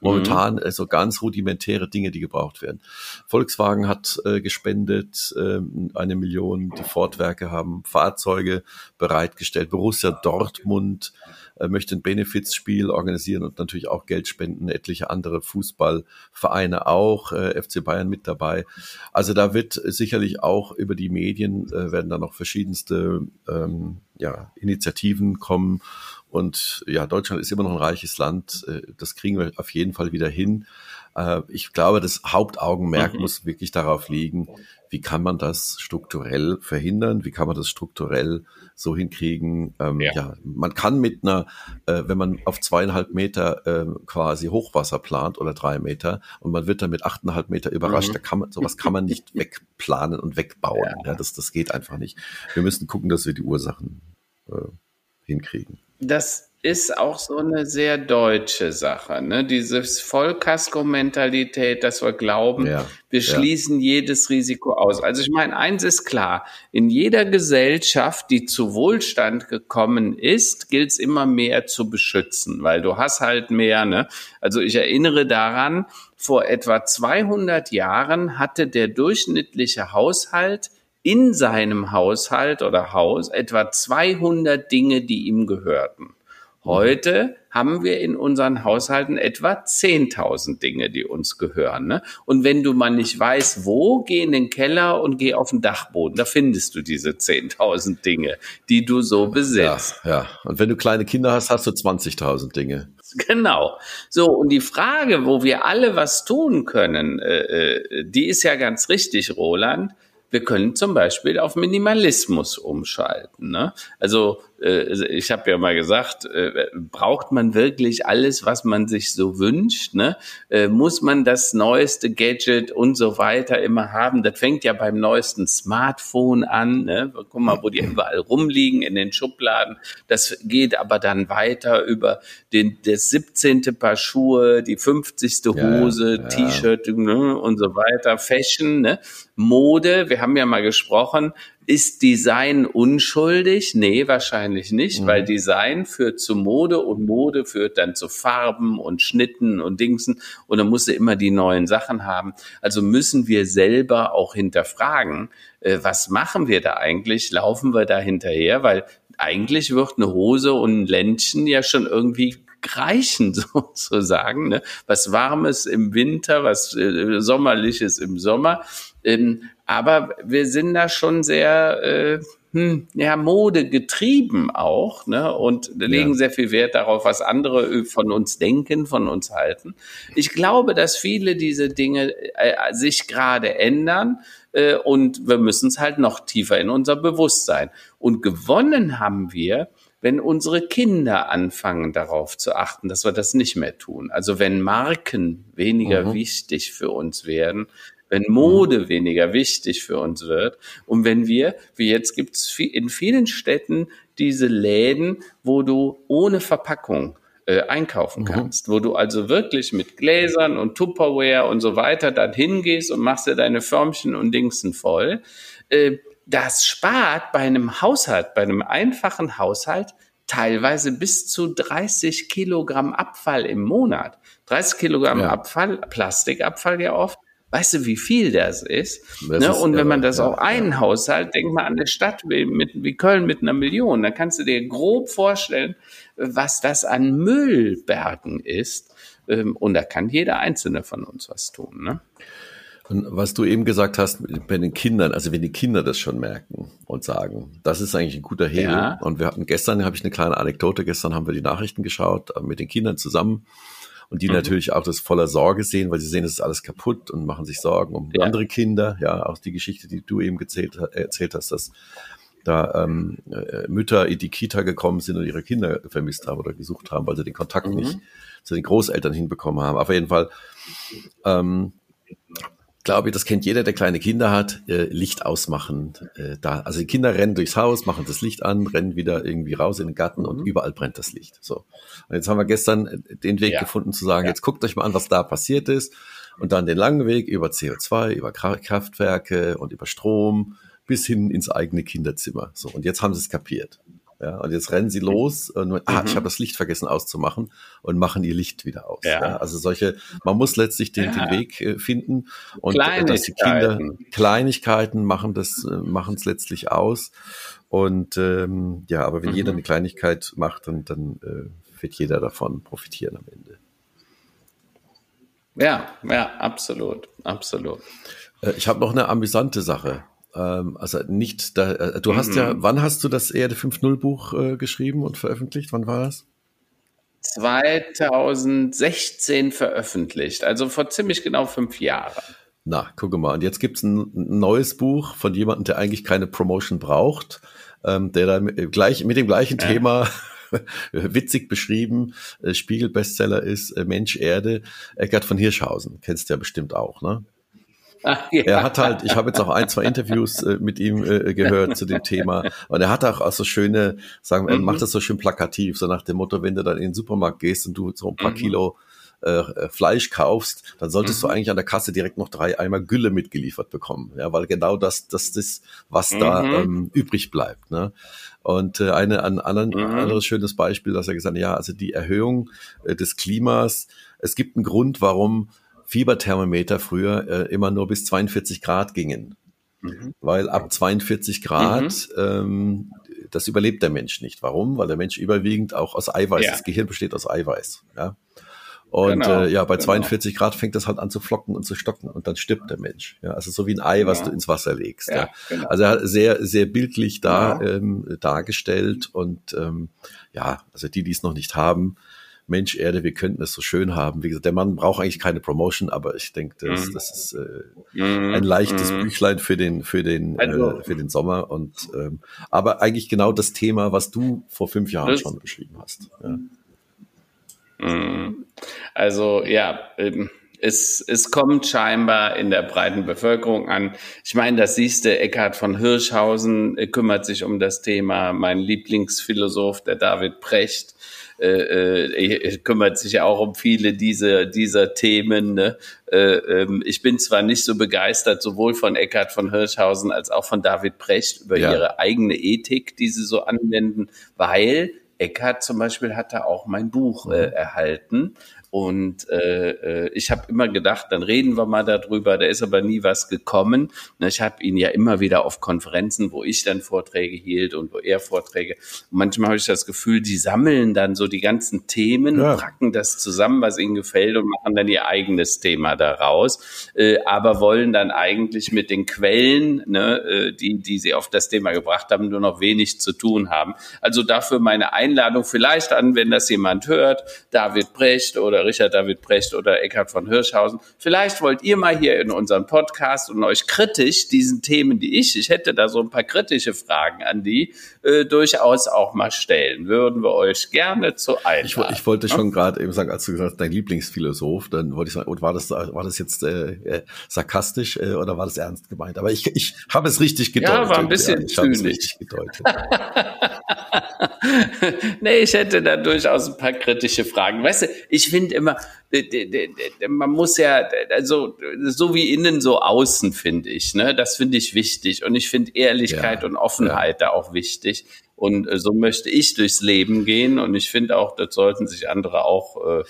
momentan mhm. so ganz rudimentäre Dinge, die gebraucht werden. Volkswagen hat äh, gespendet äh, eine Million, die Fortwerke haben Fahrzeuge bereitgestellt, Borussia Dortmund äh, möchte ein Benefizspiel organisieren und natürlich auch Geld spenden, etliche andere Fußballvereine auch, äh, FC Bayern mit dabei. Also da wird sicherlich auch über die Medien äh, werden da noch verschiedenste ähm, ja, Initiativen kommen. Und ja, Deutschland ist immer noch ein reiches Land. Äh, das kriegen wir auf jeden Fall wieder hin. Äh, ich glaube, das Hauptaugenmerk mhm. muss wirklich darauf liegen, wie kann man das strukturell verhindern? Wie kann man das strukturell so hinkriegen? Ähm, ja. ja. man kann mit einer, äh, wenn man auf zweieinhalb Meter äh, quasi Hochwasser plant oder drei Meter und man wird dann mit achteinhalb Meter überrascht, mhm. da kann man, sowas kann man nicht wegplanen und wegbauen. Ja. ja. das, das geht einfach nicht. Wir müssen gucken, dass wir die Ursachen äh, hinkriegen. Das ist auch so eine sehr deutsche Sache, ne? Dieses Vollkasko-Mentalität, dass wir glauben, ja, wir schließen ja. jedes Risiko aus. Also ich meine, eins ist klar, in jeder Gesellschaft, die zu Wohlstand gekommen ist, gilt es immer mehr zu beschützen, weil du hast halt mehr, ne? Also ich erinnere daran, vor etwa 200 Jahren hatte der durchschnittliche Haushalt in seinem Haushalt oder Haus etwa 200 Dinge, die ihm gehörten. Heute haben wir in unseren Haushalten etwa 10.000 Dinge, die uns gehören. Ne? Und wenn du mal nicht weißt, wo, geh in den Keller und geh auf den Dachboden. Da findest du diese 10.000 Dinge, die du so besitzt. Ja, ja. Und wenn du kleine Kinder hast, hast du 20.000 Dinge. Genau. So, und die Frage, wo wir alle was tun können, äh, äh die ist ja ganz richtig, Roland. Wir können zum Beispiel auf Minimalismus umschalten. Ne? Also ich habe ja mal gesagt, äh, braucht man wirklich alles, was man sich so wünscht? Ne? Äh, muss man das neueste Gadget und so weiter immer haben? Das fängt ja beim neuesten Smartphone an. Ne? Guck mal, wo die überall rumliegen in den Schubladen. Das geht aber dann weiter über den, das 17. Paar Schuhe, die 50. Hose, ja, ja. T-Shirt ne? und so weiter, Fashion, ne? Mode. Wir haben ja mal gesprochen, ist Design unschuldig? Nee, wahrscheinlich nicht, mhm. weil Design führt zu Mode und Mode führt dann zu Farben und Schnitten und Dingsen und dann musst du immer die neuen Sachen haben. Also müssen wir selber auch hinterfragen, äh, was machen wir da eigentlich? Laufen wir da hinterher? Weil eigentlich wird eine Hose und ein Ländchen ja schon irgendwie reichen sozusagen. Ne? Was Warmes im Winter, was äh, Sommerliches im Sommer. Ähm, aber wir sind da schon sehr äh, hm, ja, Mode getrieben auch, ne? Und legen ja. sehr viel Wert darauf, was andere von uns denken, von uns halten. Ich glaube, dass viele diese Dinge äh, sich gerade ändern äh, und wir müssen es halt noch tiefer in unser Bewusstsein. Und gewonnen haben wir, wenn unsere Kinder anfangen darauf zu achten, dass wir das nicht mehr tun. Also wenn Marken weniger mhm. wichtig für uns werden, wenn Mode mhm. weniger wichtig für uns wird und wenn wir, wie jetzt gibt es in vielen Städten diese Läden, wo du ohne Verpackung äh, einkaufen mhm. kannst, mhm. wo du also wirklich mit Gläsern und Tupperware und so weiter dann hingehst und machst dir deine Förmchen und Dingsen voll. Äh, das spart bei einem Haushalt, bei einem einfachen Haushalt teilweise bis zu 30 Kilogramm Abfall im Monat. 30 Kilogramm ja. Abfall, Plastikabfall ja oft, Weißt du, wie viel das ist? Das ne? ist und wenn man das ja, auf einen ja. Haushalt, denk mal an eine Stadt wie, mit, wie Köln mit einer Million, dann kannst du dir grob vorstellen, was das an Müllbergen ist. Ähm, und da kann jeder Einzelne von uns was tun. Ne? Und was du eben gesagt hast bei den Kindern, also wenn die Kinder das schon merken und sagen, das ist eigentlich ein guter Hebel. Ja. Und wir hatten gestern, habe ich eine kleine Anekdote, gestern haben wir die Nachrichten geschaut äh, mit den Kindern zusammen und die mhm. natürlich auch das voller Sorge sehen, weil sie sehen, es ist alles kaputt und machen sich Sorgen um ja. andere Kinder. Ja, auch die Geschichte, die du eben gezählt, erzählt hast, dass da ähm, äh, Mütter in die Kita gekommen sind und ihre Kinder vermisst haben oder gesucht haben, weil sie den Kontakt mhm. nicht zu den Großeltern hinbekommen haben. Auf jeden Fall ähm, glaube ich, das kennt jeder, der kleine Kinder hat, äh, Licht ausmachen. Äh, da, also die Kinder rennen durchs Haus, machen das Licht an, rennen wieder irgendwie raus in den Garten und mhm. überall brennt das Licht. So. Und jetzt haben wir gestern äh, den Weg ja. gefunden zu sagen, ja. jetzt guckt euch mal an, was da passiert ist. Und dann den langen Weg über CO2, über Kraftwerke und über Strom bis hin ins eigene Kinderzimmer. So. Und jetzt haben sie es kapiert. Ja, und jetzt rennen sie los und ah, mhm. ich habe das Licht vergessen auszumachen und machen ihr Licht wieder aus. Ja. ja also solche, man muss letztlich den, ja. den Weg äh, finden und äh, dass die Kinder Kleinigkeiten machen das, äh, machen es letztlich aus. Und ähm, ja, aber wenn mhm. jeder eine Kleinigkeit macht, dann, dann äh, wird jeder davon profitieren am Ende. Ja, ja, absolut, absolut. Äh, ich habe noch eine amüsante Sache. Ähm, also nicht, da, äh, du hast ja, mhm. wann hast du das Erde 5.0 Buch äh, geschrieben und veröffentlicht? Wann war das? 2016 veröffentlicht, also vor ziemlich genau fünf Jahren. Na, gucke mal. Und jetzt gibt's ein neues Buch von jemandem, der eigentlich keine Promotion braucht, ähm, der dann gleich mit dem gleichen ja. Thema witzig beschrieben, äh, Spiegel-Bestseller ist äh, Mensch Erde, Eckart von Hirschhausen. Kennst du ja bestimmt auch, ne? Ach, ja. Er hat halt, ich habe jetzt auch ein, zwei Interviews äh, mit ihm äh, gehört zu dem Thema. Und er hat auch, so schöne, sagen wir, er mhm. macht das so schön plakativ, so nach dem Motto, wenn du dann in den Supermarkt gehst und du so ein paar mhm. Kilo äh, äh, Fleisch kaufst, dann solltest mhm. du eigentlich an der Kasse direkt noch drei Eimer Gülle mitgeliefert bekommen. Ja, weil genau das, das ist, was mhm. da ähm, übrig bleibt. Ne? Und äh, eine, ein anderen, mhm. anderes schönes Beispiel, dass er gesagt hat, ja, also die Erhöhung äh, des Klimas, es gibt einen Grund, warum Fieberthermometer früher äh, immer nur bis 42 Grad gingen. Mhm. Weil ab 42 Grad mhm. ähm, das überlebt der Mensch nicht. Warum? Weil der Mensch überwiegend auch aus Eiweiß, ja. das Gehirn besteht aus Eiweiß. Ja. Und genau, äh, ja, bei genau. 42 Grad fängt das halt an zu flocken und zu stocken und dann stirbt der Mensch. Ja, also so wie ein Ei, was du ins Wasser legst. Ja, ja. Genau. Also er hat sehr, sehr bildlich da ähm, dargestellt und ähm, ja, also die, die es noch nicht haben, Mensch, Erde, wir könnten es so schön haben. Wie gesagt, der Mann braucht eigentlich keine Promotion, aber ich denke, das, mhm. das ist äh, mhm. ein leichtes mhm. Büchlein für den, für den, also, äh, für den Sommer. Und ähm, aber eigentlich genau das Thema, was du vor fünf Jahren schon beschrieben hast. Ja. Mhm. Also ja, ähm, es, es kommt scheinbar in der breiten Bevölkerung an. Ich meine, das siehst du, Eckhard von Hirschhausen äh, kümmert sich um das Thema. Mein Lieblingsphilosoph, der David Precht, äh, äh, kümmert sich ja auch um viele dieser, dieser Themen. Ne? Äh, ähm, ich bin zwar nicht so begeistert, sowohl von Eckhard von Hirschhausen als auch von David Precht über ja. ihre eigene Ethik, die sie so anwenden, weil Eckhart zum Beispiel hat da auch mein Buch äh, mhm. erhalten. Und äh, äh, ich habe immer gedacht, dann reden wir mal darüber. Da ist aber nie was gekommen. Ich habe ihn ja immer wieder auf Konferenzen, wo ich dann Vorträge hielt und wo er Vorträge. Und manchmal habe ich das Gefühl, die sammeln dann so die ganzen Themen, ja. packen das zusammen, was ihnen gefällt und machen dann ihr eigenes Thema daraus. Äh, aber wollen dann eigentlich mit den Quellen, ne, äh, die, die sie auf das Thema gebracht haben, nur noch wenig zu tun haben. Also dafür meine Einladung vielleicht an, wenn das jemand hört, David Brecht oder oder Richard David Brecht oder Eckhard von Hirschhausen. Vielleicht wollt ihr mal hier in unserem Podcast und euch kritisch diesen Themen, die ich, ich hätte da so ein paar kritische Fragen an die, äh, durchaus auch mal stellen. Würden wir euch gerne zu einladen. Ich, ich wollte ja? schon gerade eben sagen, als du gesagt hast, dein Lieblingsphilosoph, dann wollte ich sagen, war das, war das jetzt äh, äh, sarkastisch äh, oder war das ernst gemeint? Aber ich, ich habe es richtig gedeutet. Ja, war ein bisschen ja, ich zynisch. richtig gedeutet. nee, ich hätte da durchaus ein paar kritische Fragen. Weißt du, ich finde immer, man muss ja, also so wie innen, so außen, finde ich. Ne? Das finde ich wichtig. Und ich finde Ehrlichkeit ja, und Offenheit ja. da auch wichtig. Und äh, so möchte ich durchs Leben gehen. Und ich finde auch, das sollten sich andere auch äh,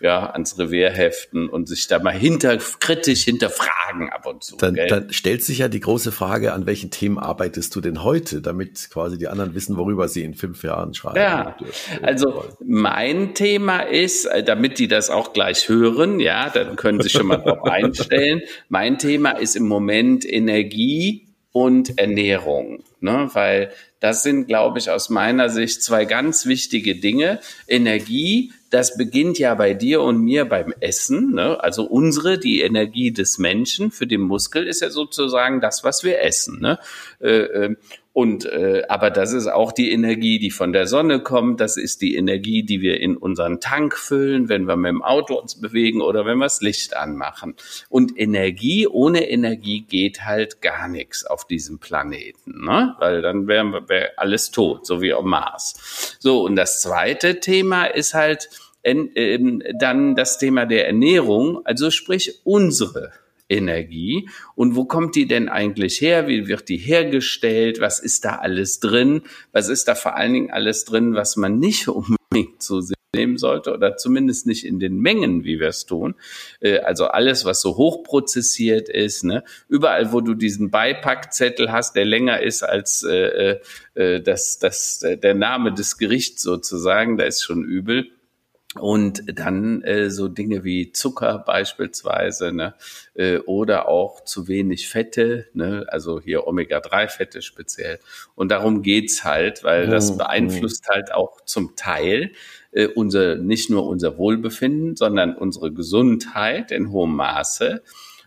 ja, ans Revier heften und sich da mal hinter, kritisch hinterfragen ab und zu. Dann, dann stellt sich ja die große Frage, an welchen Themen arbeitest du denn heute, damit quasi die anderen wissen, worüber sie in fünf Jahren schreiben. Ja, also mein Thema ist, äh, damit die das auch gleich hören, ja, dann können sie schon mal drauf einstellen. Mein Thema ist im Moment Energie und Ernährung, ne? weil das sind, glaube ich, aus meiner Sicht zwei ganz wichtige Dinge. Energie, das beginnt ja bei dir und mir beim Essen. Ne? Also unsere, die Energie des Menschen für den Muskel ist ja sozusagen das, was wir essen. Ne? Äh, ähm, und äh, aber das ist auch die Energie, die von der Sonne kommt. Das ist die Energie, die wir in unseren Tank füllen, wenn wir mit dem Auto uns bewegen oder wenn wir das Licht anmachen. Und Energie, ohne Energie geht halt gar nichts auf diesem Planeten, ne? Weil dann wären wir wär alles tot, so wie auf Mars. So und das zweite Thema ist halt dann das Thema der Ernährung, also sprich unsere Energie. Und wo kommt die denn eigentlich her? Wie wird die hergestellt? Was ist da alles drin? Was ist da vor allen Dingen alles drin, was man nicht unbedingt zu sich nehmen sollte oder zumindest nicht in den Mengen, wie wir es tun. Äh, also alles, was so hochprozessiert ist, ne? überall, wo du diesen Beipackzettel hast, der länger ist als äh, äh, das, das, der Name des Gerichts sozusagen, da ist schon übel und dann äh, so Dinge wie Zucker beispielsweise, ne? äh, oder auch zu wenig Fette, ne? also hier Omega-3-Fette speziell. Und darum geht's halt, weil das beeinflusst halt auch zum Teil äh, unser, nicht nur unser Wohlbefinden, sondern unsere Gesundheit in hohem Maße.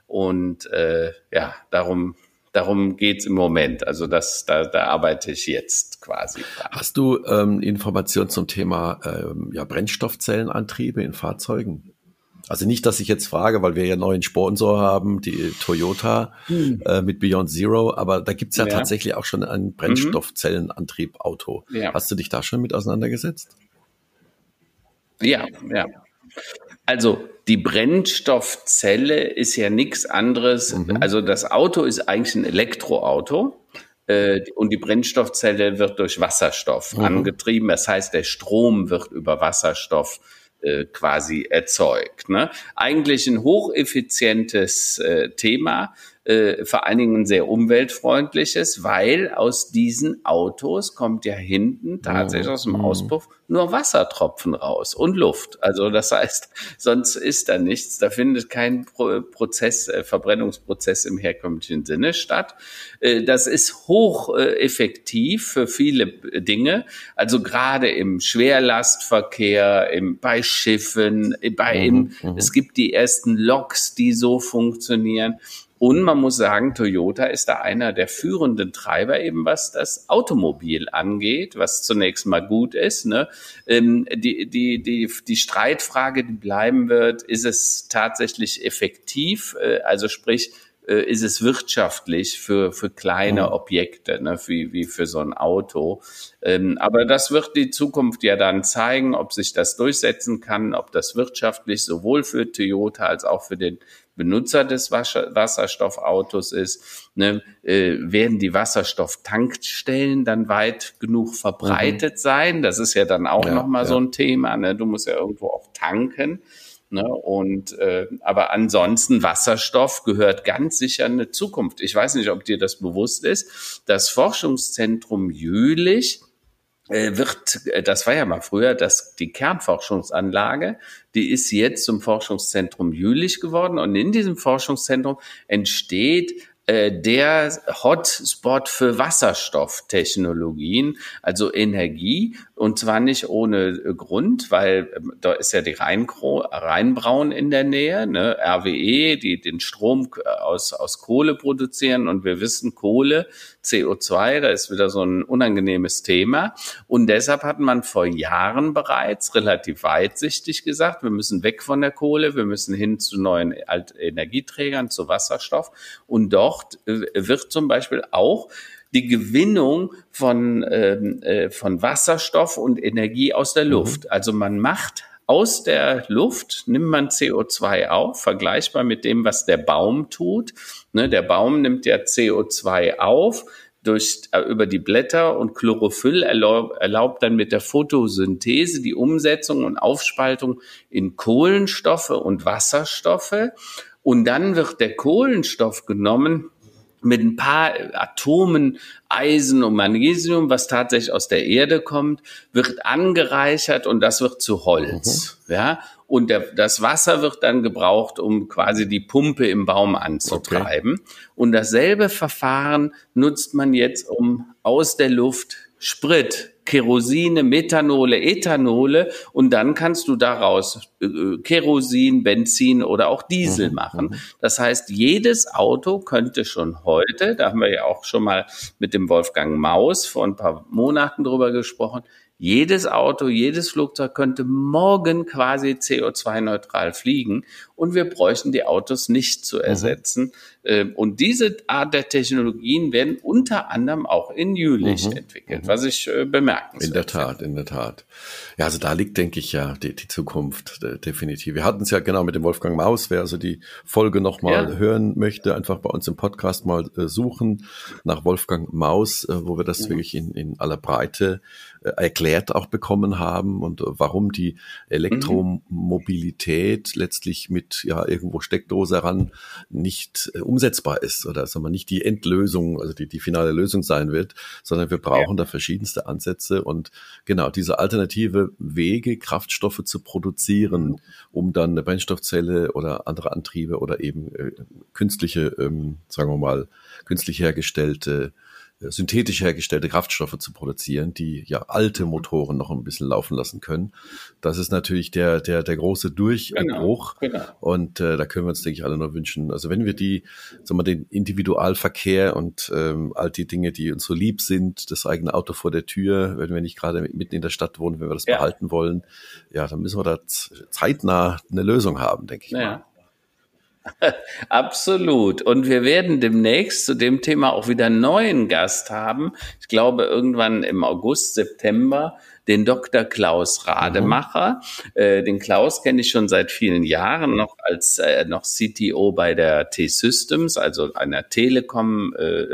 Und äh, ja, darum darum geht's im Moment. Also das, da, da arbeite ich jetzt quasi. Hast du ähm, Informationen zum Thema ähm, ja, Brennstoffzellenantriebe in Fahrzeugen? Also nicht, dass ich jetzt frage, weil wir ja neuen Sponsor haben, die Toyota hm. äh, mit Beyond Zero, aber da gibt's ja, ja, tatsächlich auch schon ein Brennstoffzellenantrieb-Auto. Ja. Hast du dich da schon mit auseinandergesetzt? Ja, ja. Also die Brennstoffzelle ist ja nichts anderes. Mhm. Also das Auto ist eigentlich ein Elektroauto und die Brennstoffzelle wird durch Wasserstoff mhm. angetrieben. Das heißt, der Strom wird über Wasserstoff äh, quasi erzeugt. Ne? Eigentlich ein hocheffizientes äh, Thema äh, vor allen Dingen ein sehr umweltfreundliches, weil aus diesen Autos kommt ja hinten tatsächlich aus dem mhm. Auspuff nur Wassertropfen raus und Luft. Also das heißt, sonst ist da nichts. Da findet kein Prozess, äh, Verbrennungsprozess im herkömmlichen Sinne statt. Äh, das ist hocheffektiv für viele Dinge. Also gerade im Schwerlastverkehr, im, bei Schiffen, bei mhm, im, mhm. es gibt die ersten Loks, die so funktionieren. Und man muss sagen, Toyota ist da einer der führenden Treiber eben, was das Automobil angeht, was zunächst mal gut ist. Ne? Ähm, die, die, die, die Streitfrage, die bleiben wird, ist es tatsächlich effektiv? Äh, also sprich, äh, ist es wirtschaftlich für, für kleine mhm. Objekte, ne, wie, wie für so ein Auto. Ähm, aber das wird die Zukunft ja dann zeigen, ob sich das durchsetzen kann, ob das wirtschaftlich sowohl für Toyota als auch für den Benutzer des Wasserstoffautos ist, ne, äh, werden die Wasserstofftankstellen dann weit genug verbreitet mhm. sein? Das ist ja dann auch ja, nochmal ja. so ein Thema. Ne? Du musst ja irgendwo auch tanken. Ne? Und äh, aber ansonsten Wasserstoff gehört ganz sicher eine Zukunft. Ich weiß nicht, ob dir das bewusst ist. Das Forschungszentrum Jülich wird, äh, das war ja mal früher, das, die Kernforschungsanlage, die ist jetzt zum Forschungszentrum Jülich geworden und in diesem Forschungszentrum entsteht äh, der Hotspot für Wasserstofftechnologien, also Energie, und zwar nicht ohne äh, Grund, weil ähm, da ist ja die Rheinkro Rheinbraun in der Nähe, ne? RWE, die den Strom äh, aus, aus Kohle produzieren und wir wissen, Kohle, CO2, da ist wieder so ein unangenehmes Thema. Und deshalb hat man vor Jahren bereits relativ weitsichtig gesagt, wir müssen weg von der Kohle, wir müssen hin zu neuen Energieträgern, zu Wasserstoff. Und dort äh, wird zum Beispiel auch die Gewinnung von, ähm, äh, von Wasserstoff und Energie aus der mhm. Luft. Mhm. Also man macht aus der Luft nimmt man CO2 auf, vergleichbar mit dem, was der Baum tut. Ne, der Baum nimmt ja CO2 auf durch, äh, über die Blätter und Chlorophyll erlaub, erlaubt dann mit der Photosynthese die Umsetzung und Aufspaltung in Kohlenstoffe und Wasserstoffe. Und dann wird der Kohlenstoff genommen mit ein paar Atomen Eisen und Magnesium, was tatsächlich aus der Erde kommt, wird angereichert und das wird zu Holz. Mhm. Ja, und der, das Wasser wird dann gebraucht, um quasi die Pumpe im Baum anzutreiben. Okay. Und dasselbe Verfahren nutzt man jetzt, um aus der Luft Sprit Kerosine, Methanole, Ethanole und dann kannst du daraus äh, Kerosin, Benzin oder auch Diesel mhm. machen. Mhm. Das heißt, jedes Auto könnte schon heute, da haben wir ja auch schon mal mit dem Wolfgang Maus vor ein paar Monaten drüber gesprochen, jedes Auto, jedes Flugzeug könnte morgen quasi CO2-neutral fliegen und wir bräuchten die Autos nicht zu mhm. ersetzen. Mhm. Und diese Art der Technologien werden unter anderem auch in Jülich mhm. entwickelt, mhm. was ich äh, bemerken In der Tat, in der Tat. Ja, also da liegt, denke ich, ja die, die Zukunft äh, definitiv. Wir hatten es ja genau mit dem Wolfgang Maus, wer also die Folge nochmal ja. hören möchte, einfach bei uns im Podcast mal äh, suchen nach Wolfgang Maus, äh, wo wir das mhm. wirklich in, in aller Breite erklärt auch bekommen haben und warum die mhm. Elektromobilität letztlich mit ja irgendwo Steckdose ran nicht äh, umsetzbar ist oder sagen wir nicht die Endlösung, also die, die finale Lösung sein wird, sondern wir brauchen ja. da verschiedenste Ansätze und genau diese alternative Wege, Kraftstoffe zu produzieren, um dann eine Brennstoffzelle oder andere Antriebe oder eben äh, künstliche, ähm, sagen wir mal, künstlich hergestellte synthetisch hergestellte Kraftstoffe zu produzieren, die ja alte Motoren noch ein bisschen laufen lassen können. Das ist natürlich der, der, der große Durchbruch. Genau, genau. Und äh, da können wir uns, denke ich, alle nur wünschen. Also wenn wir die, sagen wir, den Individualverkehr und ähm, all die Dinge, die uns so lieb sind, das eigene Auto vor der Tür, wenn wir nicht gerade mitten in der Stadt wohnen, wenn wir das ja. behalten wollen, ja, dann müssen wir da zeitnah eine Lösung haben, denke ich ja. mal. Absolut. Und wir werden demnächst zu dem Thema auch wieder einen neuen Gast haben. Ich glaube, irgendwann im August, September den Dr. Klaus Rademacher. Mhm. Äh, den Klaus kenne ich schon seit vielen Jahren noch als äh, noch CTO bei der T-Systems, also einer Telekom äh.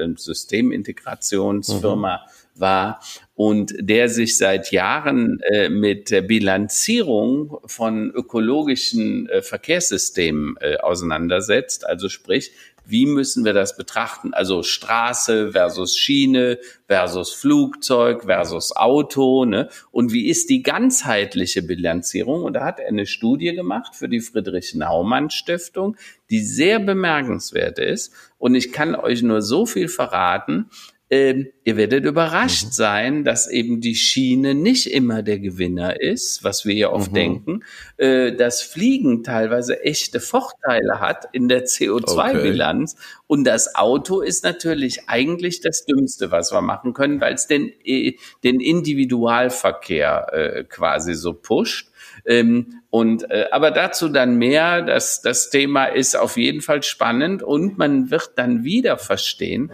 Mhm war und der sich seit Jahren äh, mit der Bilanzierung von ökologischen äh, Verkehrssystemen äh, auseinandersetzt. Also sprich, wie müssen wir das betrachten? Also Straße versus Schiene versus Flugzeug versus Auto. Ne? Und wie ist die ganzheitliche Bilanzierung? Und da hat er eine Studie gemacht für die Friedrich-Naumann-Stiftung, die sehr bemerkenswert ist. Und ich kann euch nur so viel verraten. Ähm, ihr werdet überrascht mhm. sein, dass eben die Schiene nicht immer der Gewinner ist, was wir ja oft mhm. denken, äh, dass Fliegen teilweise echte Vorteile hat in der CO2-Bilanz okay. und das Auto ist natürlich eigentlich das Dümmste, was wir machen können, weil es den, äh, den Individualverkehr äh, quasi so pusht. Ähm, und äh, aber dazu dann mehr. Das, das Thema ist auf jeden Fall spannend und man wird dann wieder verstehen,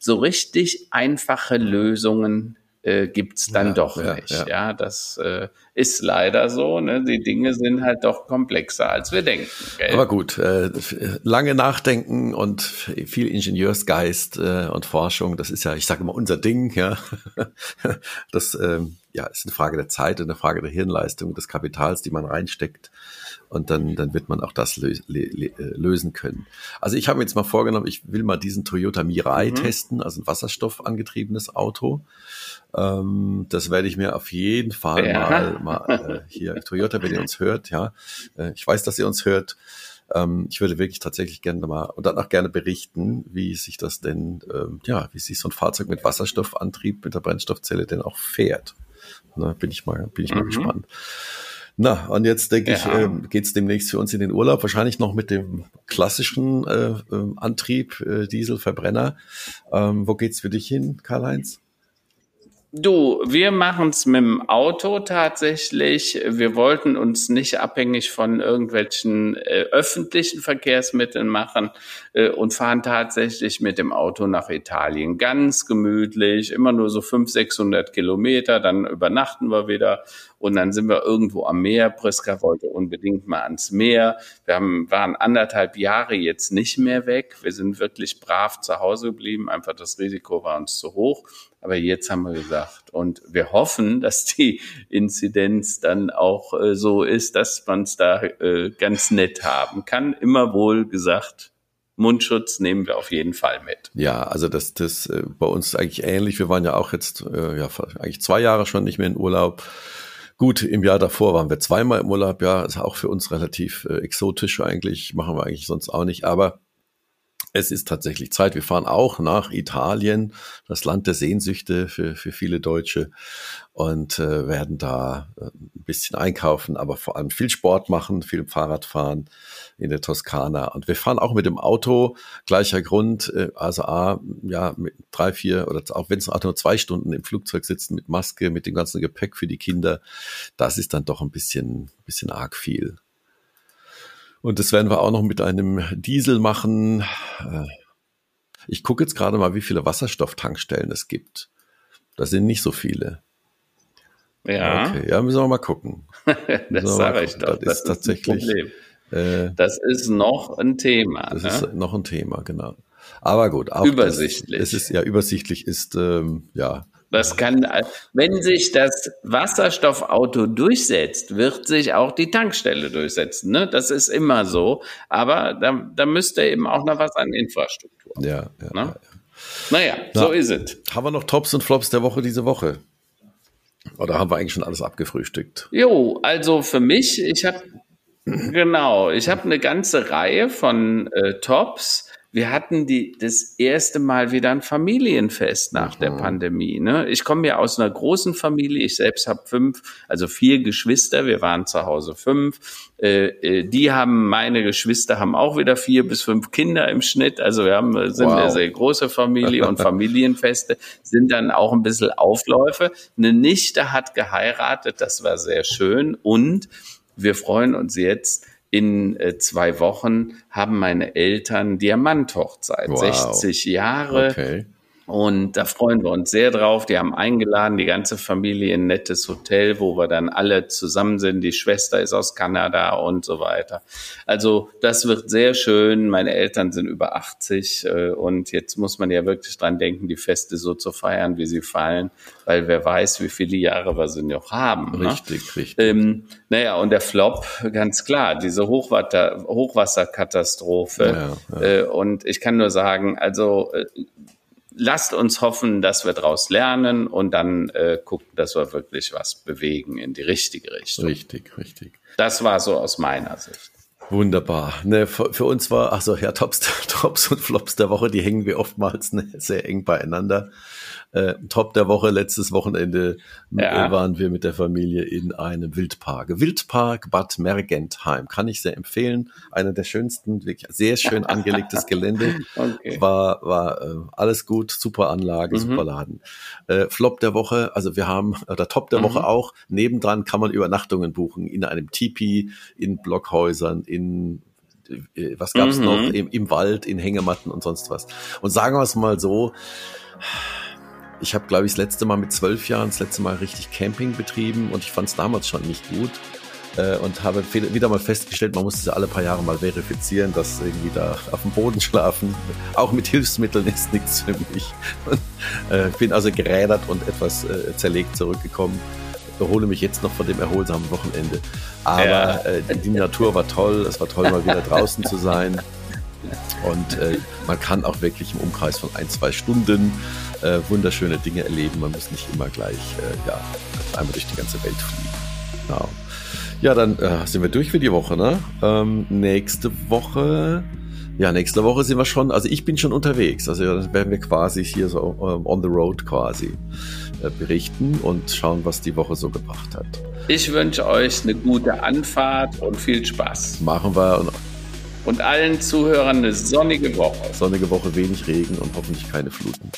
so richtig einfache Lösungen äh, gibt's dann ja, doch ja, nicht. Ja. ja, das äh, ist leider so. Ne? Die Dinge sind halt doch komplexer, als wir denken. Gell? Aber gut, äh, lange Nachdenken und viel Ingenieursgeist äh, und Forschung, das ist ja, ich sage immer, unser Ding. Ja, das äh, ja, ist eine Frage der Zeit und eine Frage der Hirnleistung, des Kapitals, die man reinsteckt und dann, dann wird man auch das lö äh, lösen können. Also ich habe mir jetzt mal vorgenommen, ich will mal diesen Toyota Mirai mhm. testen, also ein wasserstoffangetriebenes Auto. Ähm, das werde ich mir auf jeden Fall ja. mal, mal äh, hier, Toyota, wenn ihr uns hört, ja, äh, ich weiß, dass ihr uns hört. Ähm, ich würde wirklich tatsächlich gerne mal und dann auch gerne berichten, wie sich das denn, ähm, ja, wie sich so ein Fahrzeug mit Wasserstoffantrieb mit der Brennstoffzelle denn auch fährt. Na, bin ich mal, bin ich mal mhm. gespannt. Na, und jetzt denke ja. ich, äh, geht es demnächst für uns in den Urlaub, wahrscheinlich noch mit dem klassischen äh, äh, Antrieb, äh, Dieselverbrenner. Ähm, wo geht's für dich hin, Karl-Heinz? Du, wir machen es mit dem Auto tatsächlich. Wir wollten uns nicht abhängig von irgendwelchen äh, öffentlichen Verkehrsmitteln machen äh, und fahren tatsächlich mit dem Auto nach Italien. Ganz gemütlich, immer nur so 500, 600 Kilometer, dann übernachten wir wieder und dann sind wir irgendwo am Meer. Priska wollte unbedingt mal ans Meer. Wir haben, waren anderthalb Jahre jetzt nicht mehr weg. Wir sind wirklich brav zu Hause geblieben. Einfach das Risiko war uns zu hoch. Aber jetzt haben wir gesagt, und wir hoffen, dass die Inzidenz dann auch äh, so ist, dass man es da äh, ganz nett haben kann. Immer wohl gesagt, Mundschutz nehmen wir auf jeden Fall mit. Ja, also das, das äh, bei uns eigentlich ähnlich. Wir waren ja auch jetzt äh, ja eigentlich zwei Jahre schon nicht mehr in Urlaub. Gut, im Jahr davor waren wir zweimal im Urlaub. Ja, ist auch für uns relativ äh, exotisch eigentlich. Machen wir eigentlich sonst auch nicht. Aber es ist tatsächlich Zeit. Wir fahren auch nach Italien, das Land der Sehnsüchte für, für viele Deutsche und äh, werden da äh, ein bisschen einkaufen, aber vor allem viel Sport machen, viel Fahrrad fahren in der Toskana. Und wir fahren auch mit dem Auto, gleicher Grund, äh, also A, ja, mit drei, vier oder auch wenn es nur zwei Stunden im Flugzeug sitzen mit Maske, mit dem ganzen Gepäck für die Kinder, das ist dann doch ein bisschen, bisschen arg viel. Und das werden wir auch noch mit einem Diesel machen. Äh, ich gucke jetzt gerade mal, wie viele Wasserstofftankstellen es gibt. Das sind nicht so viele. Ja. Okay, ja, müssen wir mal gucken. das sage ich doch. Das, das ist tatsächlich. Äh, das ist noch ein Thema. Das ne? ist noch ein Thema, genau. Aber gut, auch übersichtlich. Das, es ist ja übersichtlich, ist ähm, ja das kann, wenn sich das Wasserstoffauto durchsetzt, wird sich auch die Tankstelle durchsetzen. Ne? Das ist immer so. Aber da, da müsste eben auch noch was an Infrastruktur. Ja, ja, ne? ja, ja. Naja, Na, so ist es. Haben wir noch Tops und Flops der Woche diese Woche? Oder haben wir eigentlich schon alles abgefrühstückt? Jo, also für mich, ich habe genau, ich habe eine ganze Reihe von äh, Tops wir hatten die, das erste Mal wieder ein Familienfest nach mhm. der Pandemie. Ne? Ich komme ja aus einer großen Familie. Ich selbst habe fünf, also vier Geschwister. Wir waren zu Hause fünf. Äh, äh, die haben, meine Geschwister haben auch wieder vier bis fünf Kinder im Schnitt. Also wir haben, sind wow. eine sehr große Familie und Familienfeste sind dann auch ein bisschen Aufläufe. Eine Nichte hat geheiratet. Das war sehr schön. Und wir freuen uns jetzt, in äh, zwei Wochen haben meine Eltern Diamanthochzeit, wow. 60 Jahre. Okay. Und da freuen wir uns sehr drauf. Die haben eingeladen, die ganze Familie in ein nettes Hotel, wo wir dann alle zusammen sind. Die Schwester ist aus Kanada und so weiter. Also das wird sehr schön. Meine Eltern sind über 80 äh, und jetzt muss man ja wirklich dran denken, die Feste so zu feiern, wie sie fallen, weil wer weiß, wie viele Jahre wir sie noch haben. Ne? Richtig, ne? richtig. Ähm, naja, und der Flop, ganz klar, diese Hochwasser, Hochwasserkatastrophe. Ja, ja. Äh, und ich kann nur sagen, also äh, lasst uns hoffen, dass wir daraus lernen und dann äh, gucken, dass wir wirklich was bewegen in die richtige Richtung. Richtig, richtig. Das war so aus meiner Sicht. Wunderbar. Ne, für, für, uns war, ach so, ja, Tops, Tops und Flops der Woche, die hängen wir oftmals ne, sehr eng beieinander äh, Top der Woche, letztes Wochenende ja. waren wir mit der Familie in einem Wildpark. Wildpark Bad Mergentheim, kann ich sehr empfehlen. Einer der schönsten, wirklich sehr schön angelegtes Gelände. Okay. War, war äh, alles gut, super Anlage, mhm. super Laden. Äh, Flop der Woche, also wir haben, oder Top der mhm. Woche auch, nebendran kann man Übernachtungen buchen, in einem Tipi, in Blockhäusern, in äh, was gab's mhm. noch, Im, im Wald, in Hängematten und sonst was. Und sagen wir es mal so, ich habe, glaube ich, das letzte Mal mit zwölf Jahren, das letzte Mal richtig Camping betrieben und ich fand es damals schon nicht gut äh, und habe wieder mal festgestellt, man muss es ja alle paar Jahre mal verifizieren, dass irgendwie da auf dem Boden schlafen, auch mit Hilfsmitteln ist nichts für mich. Äh, bin also gerädert und etwas äh, zerlegt zurückgekommen. Erhole mich jetzt noch von dem erholsamen Wochenende. Aber ja. äh, die Natur war toll, es war toll, mal wieder draußen zu sein. Und äh, man kann auch wirklich im Umkreis von ein, zwei Stunden äh, wunderschöne Dinge erleben. Man muss nicht immer gleich äh, ja, einmal durch die ganze Welt fliegen. Genau. Ja, dann äh, sind wir durch für die Woche. Ne? Ähm, nächste Woche, ja, nächste Woche sind wir schon, also ich bin schon unterwegs. Also dann werden wir quasi hier so ähm, on the road quasi äh, berichten und schauen, was die Woche so gebracht hat. Ich wünsche euch eine gute Anfahrt und viel Spaß. Machen wir. Und, allen Zuhörern eine sonnige Woche. Sonnige Woche, wenig Regen und hoffentlich keine Fluten.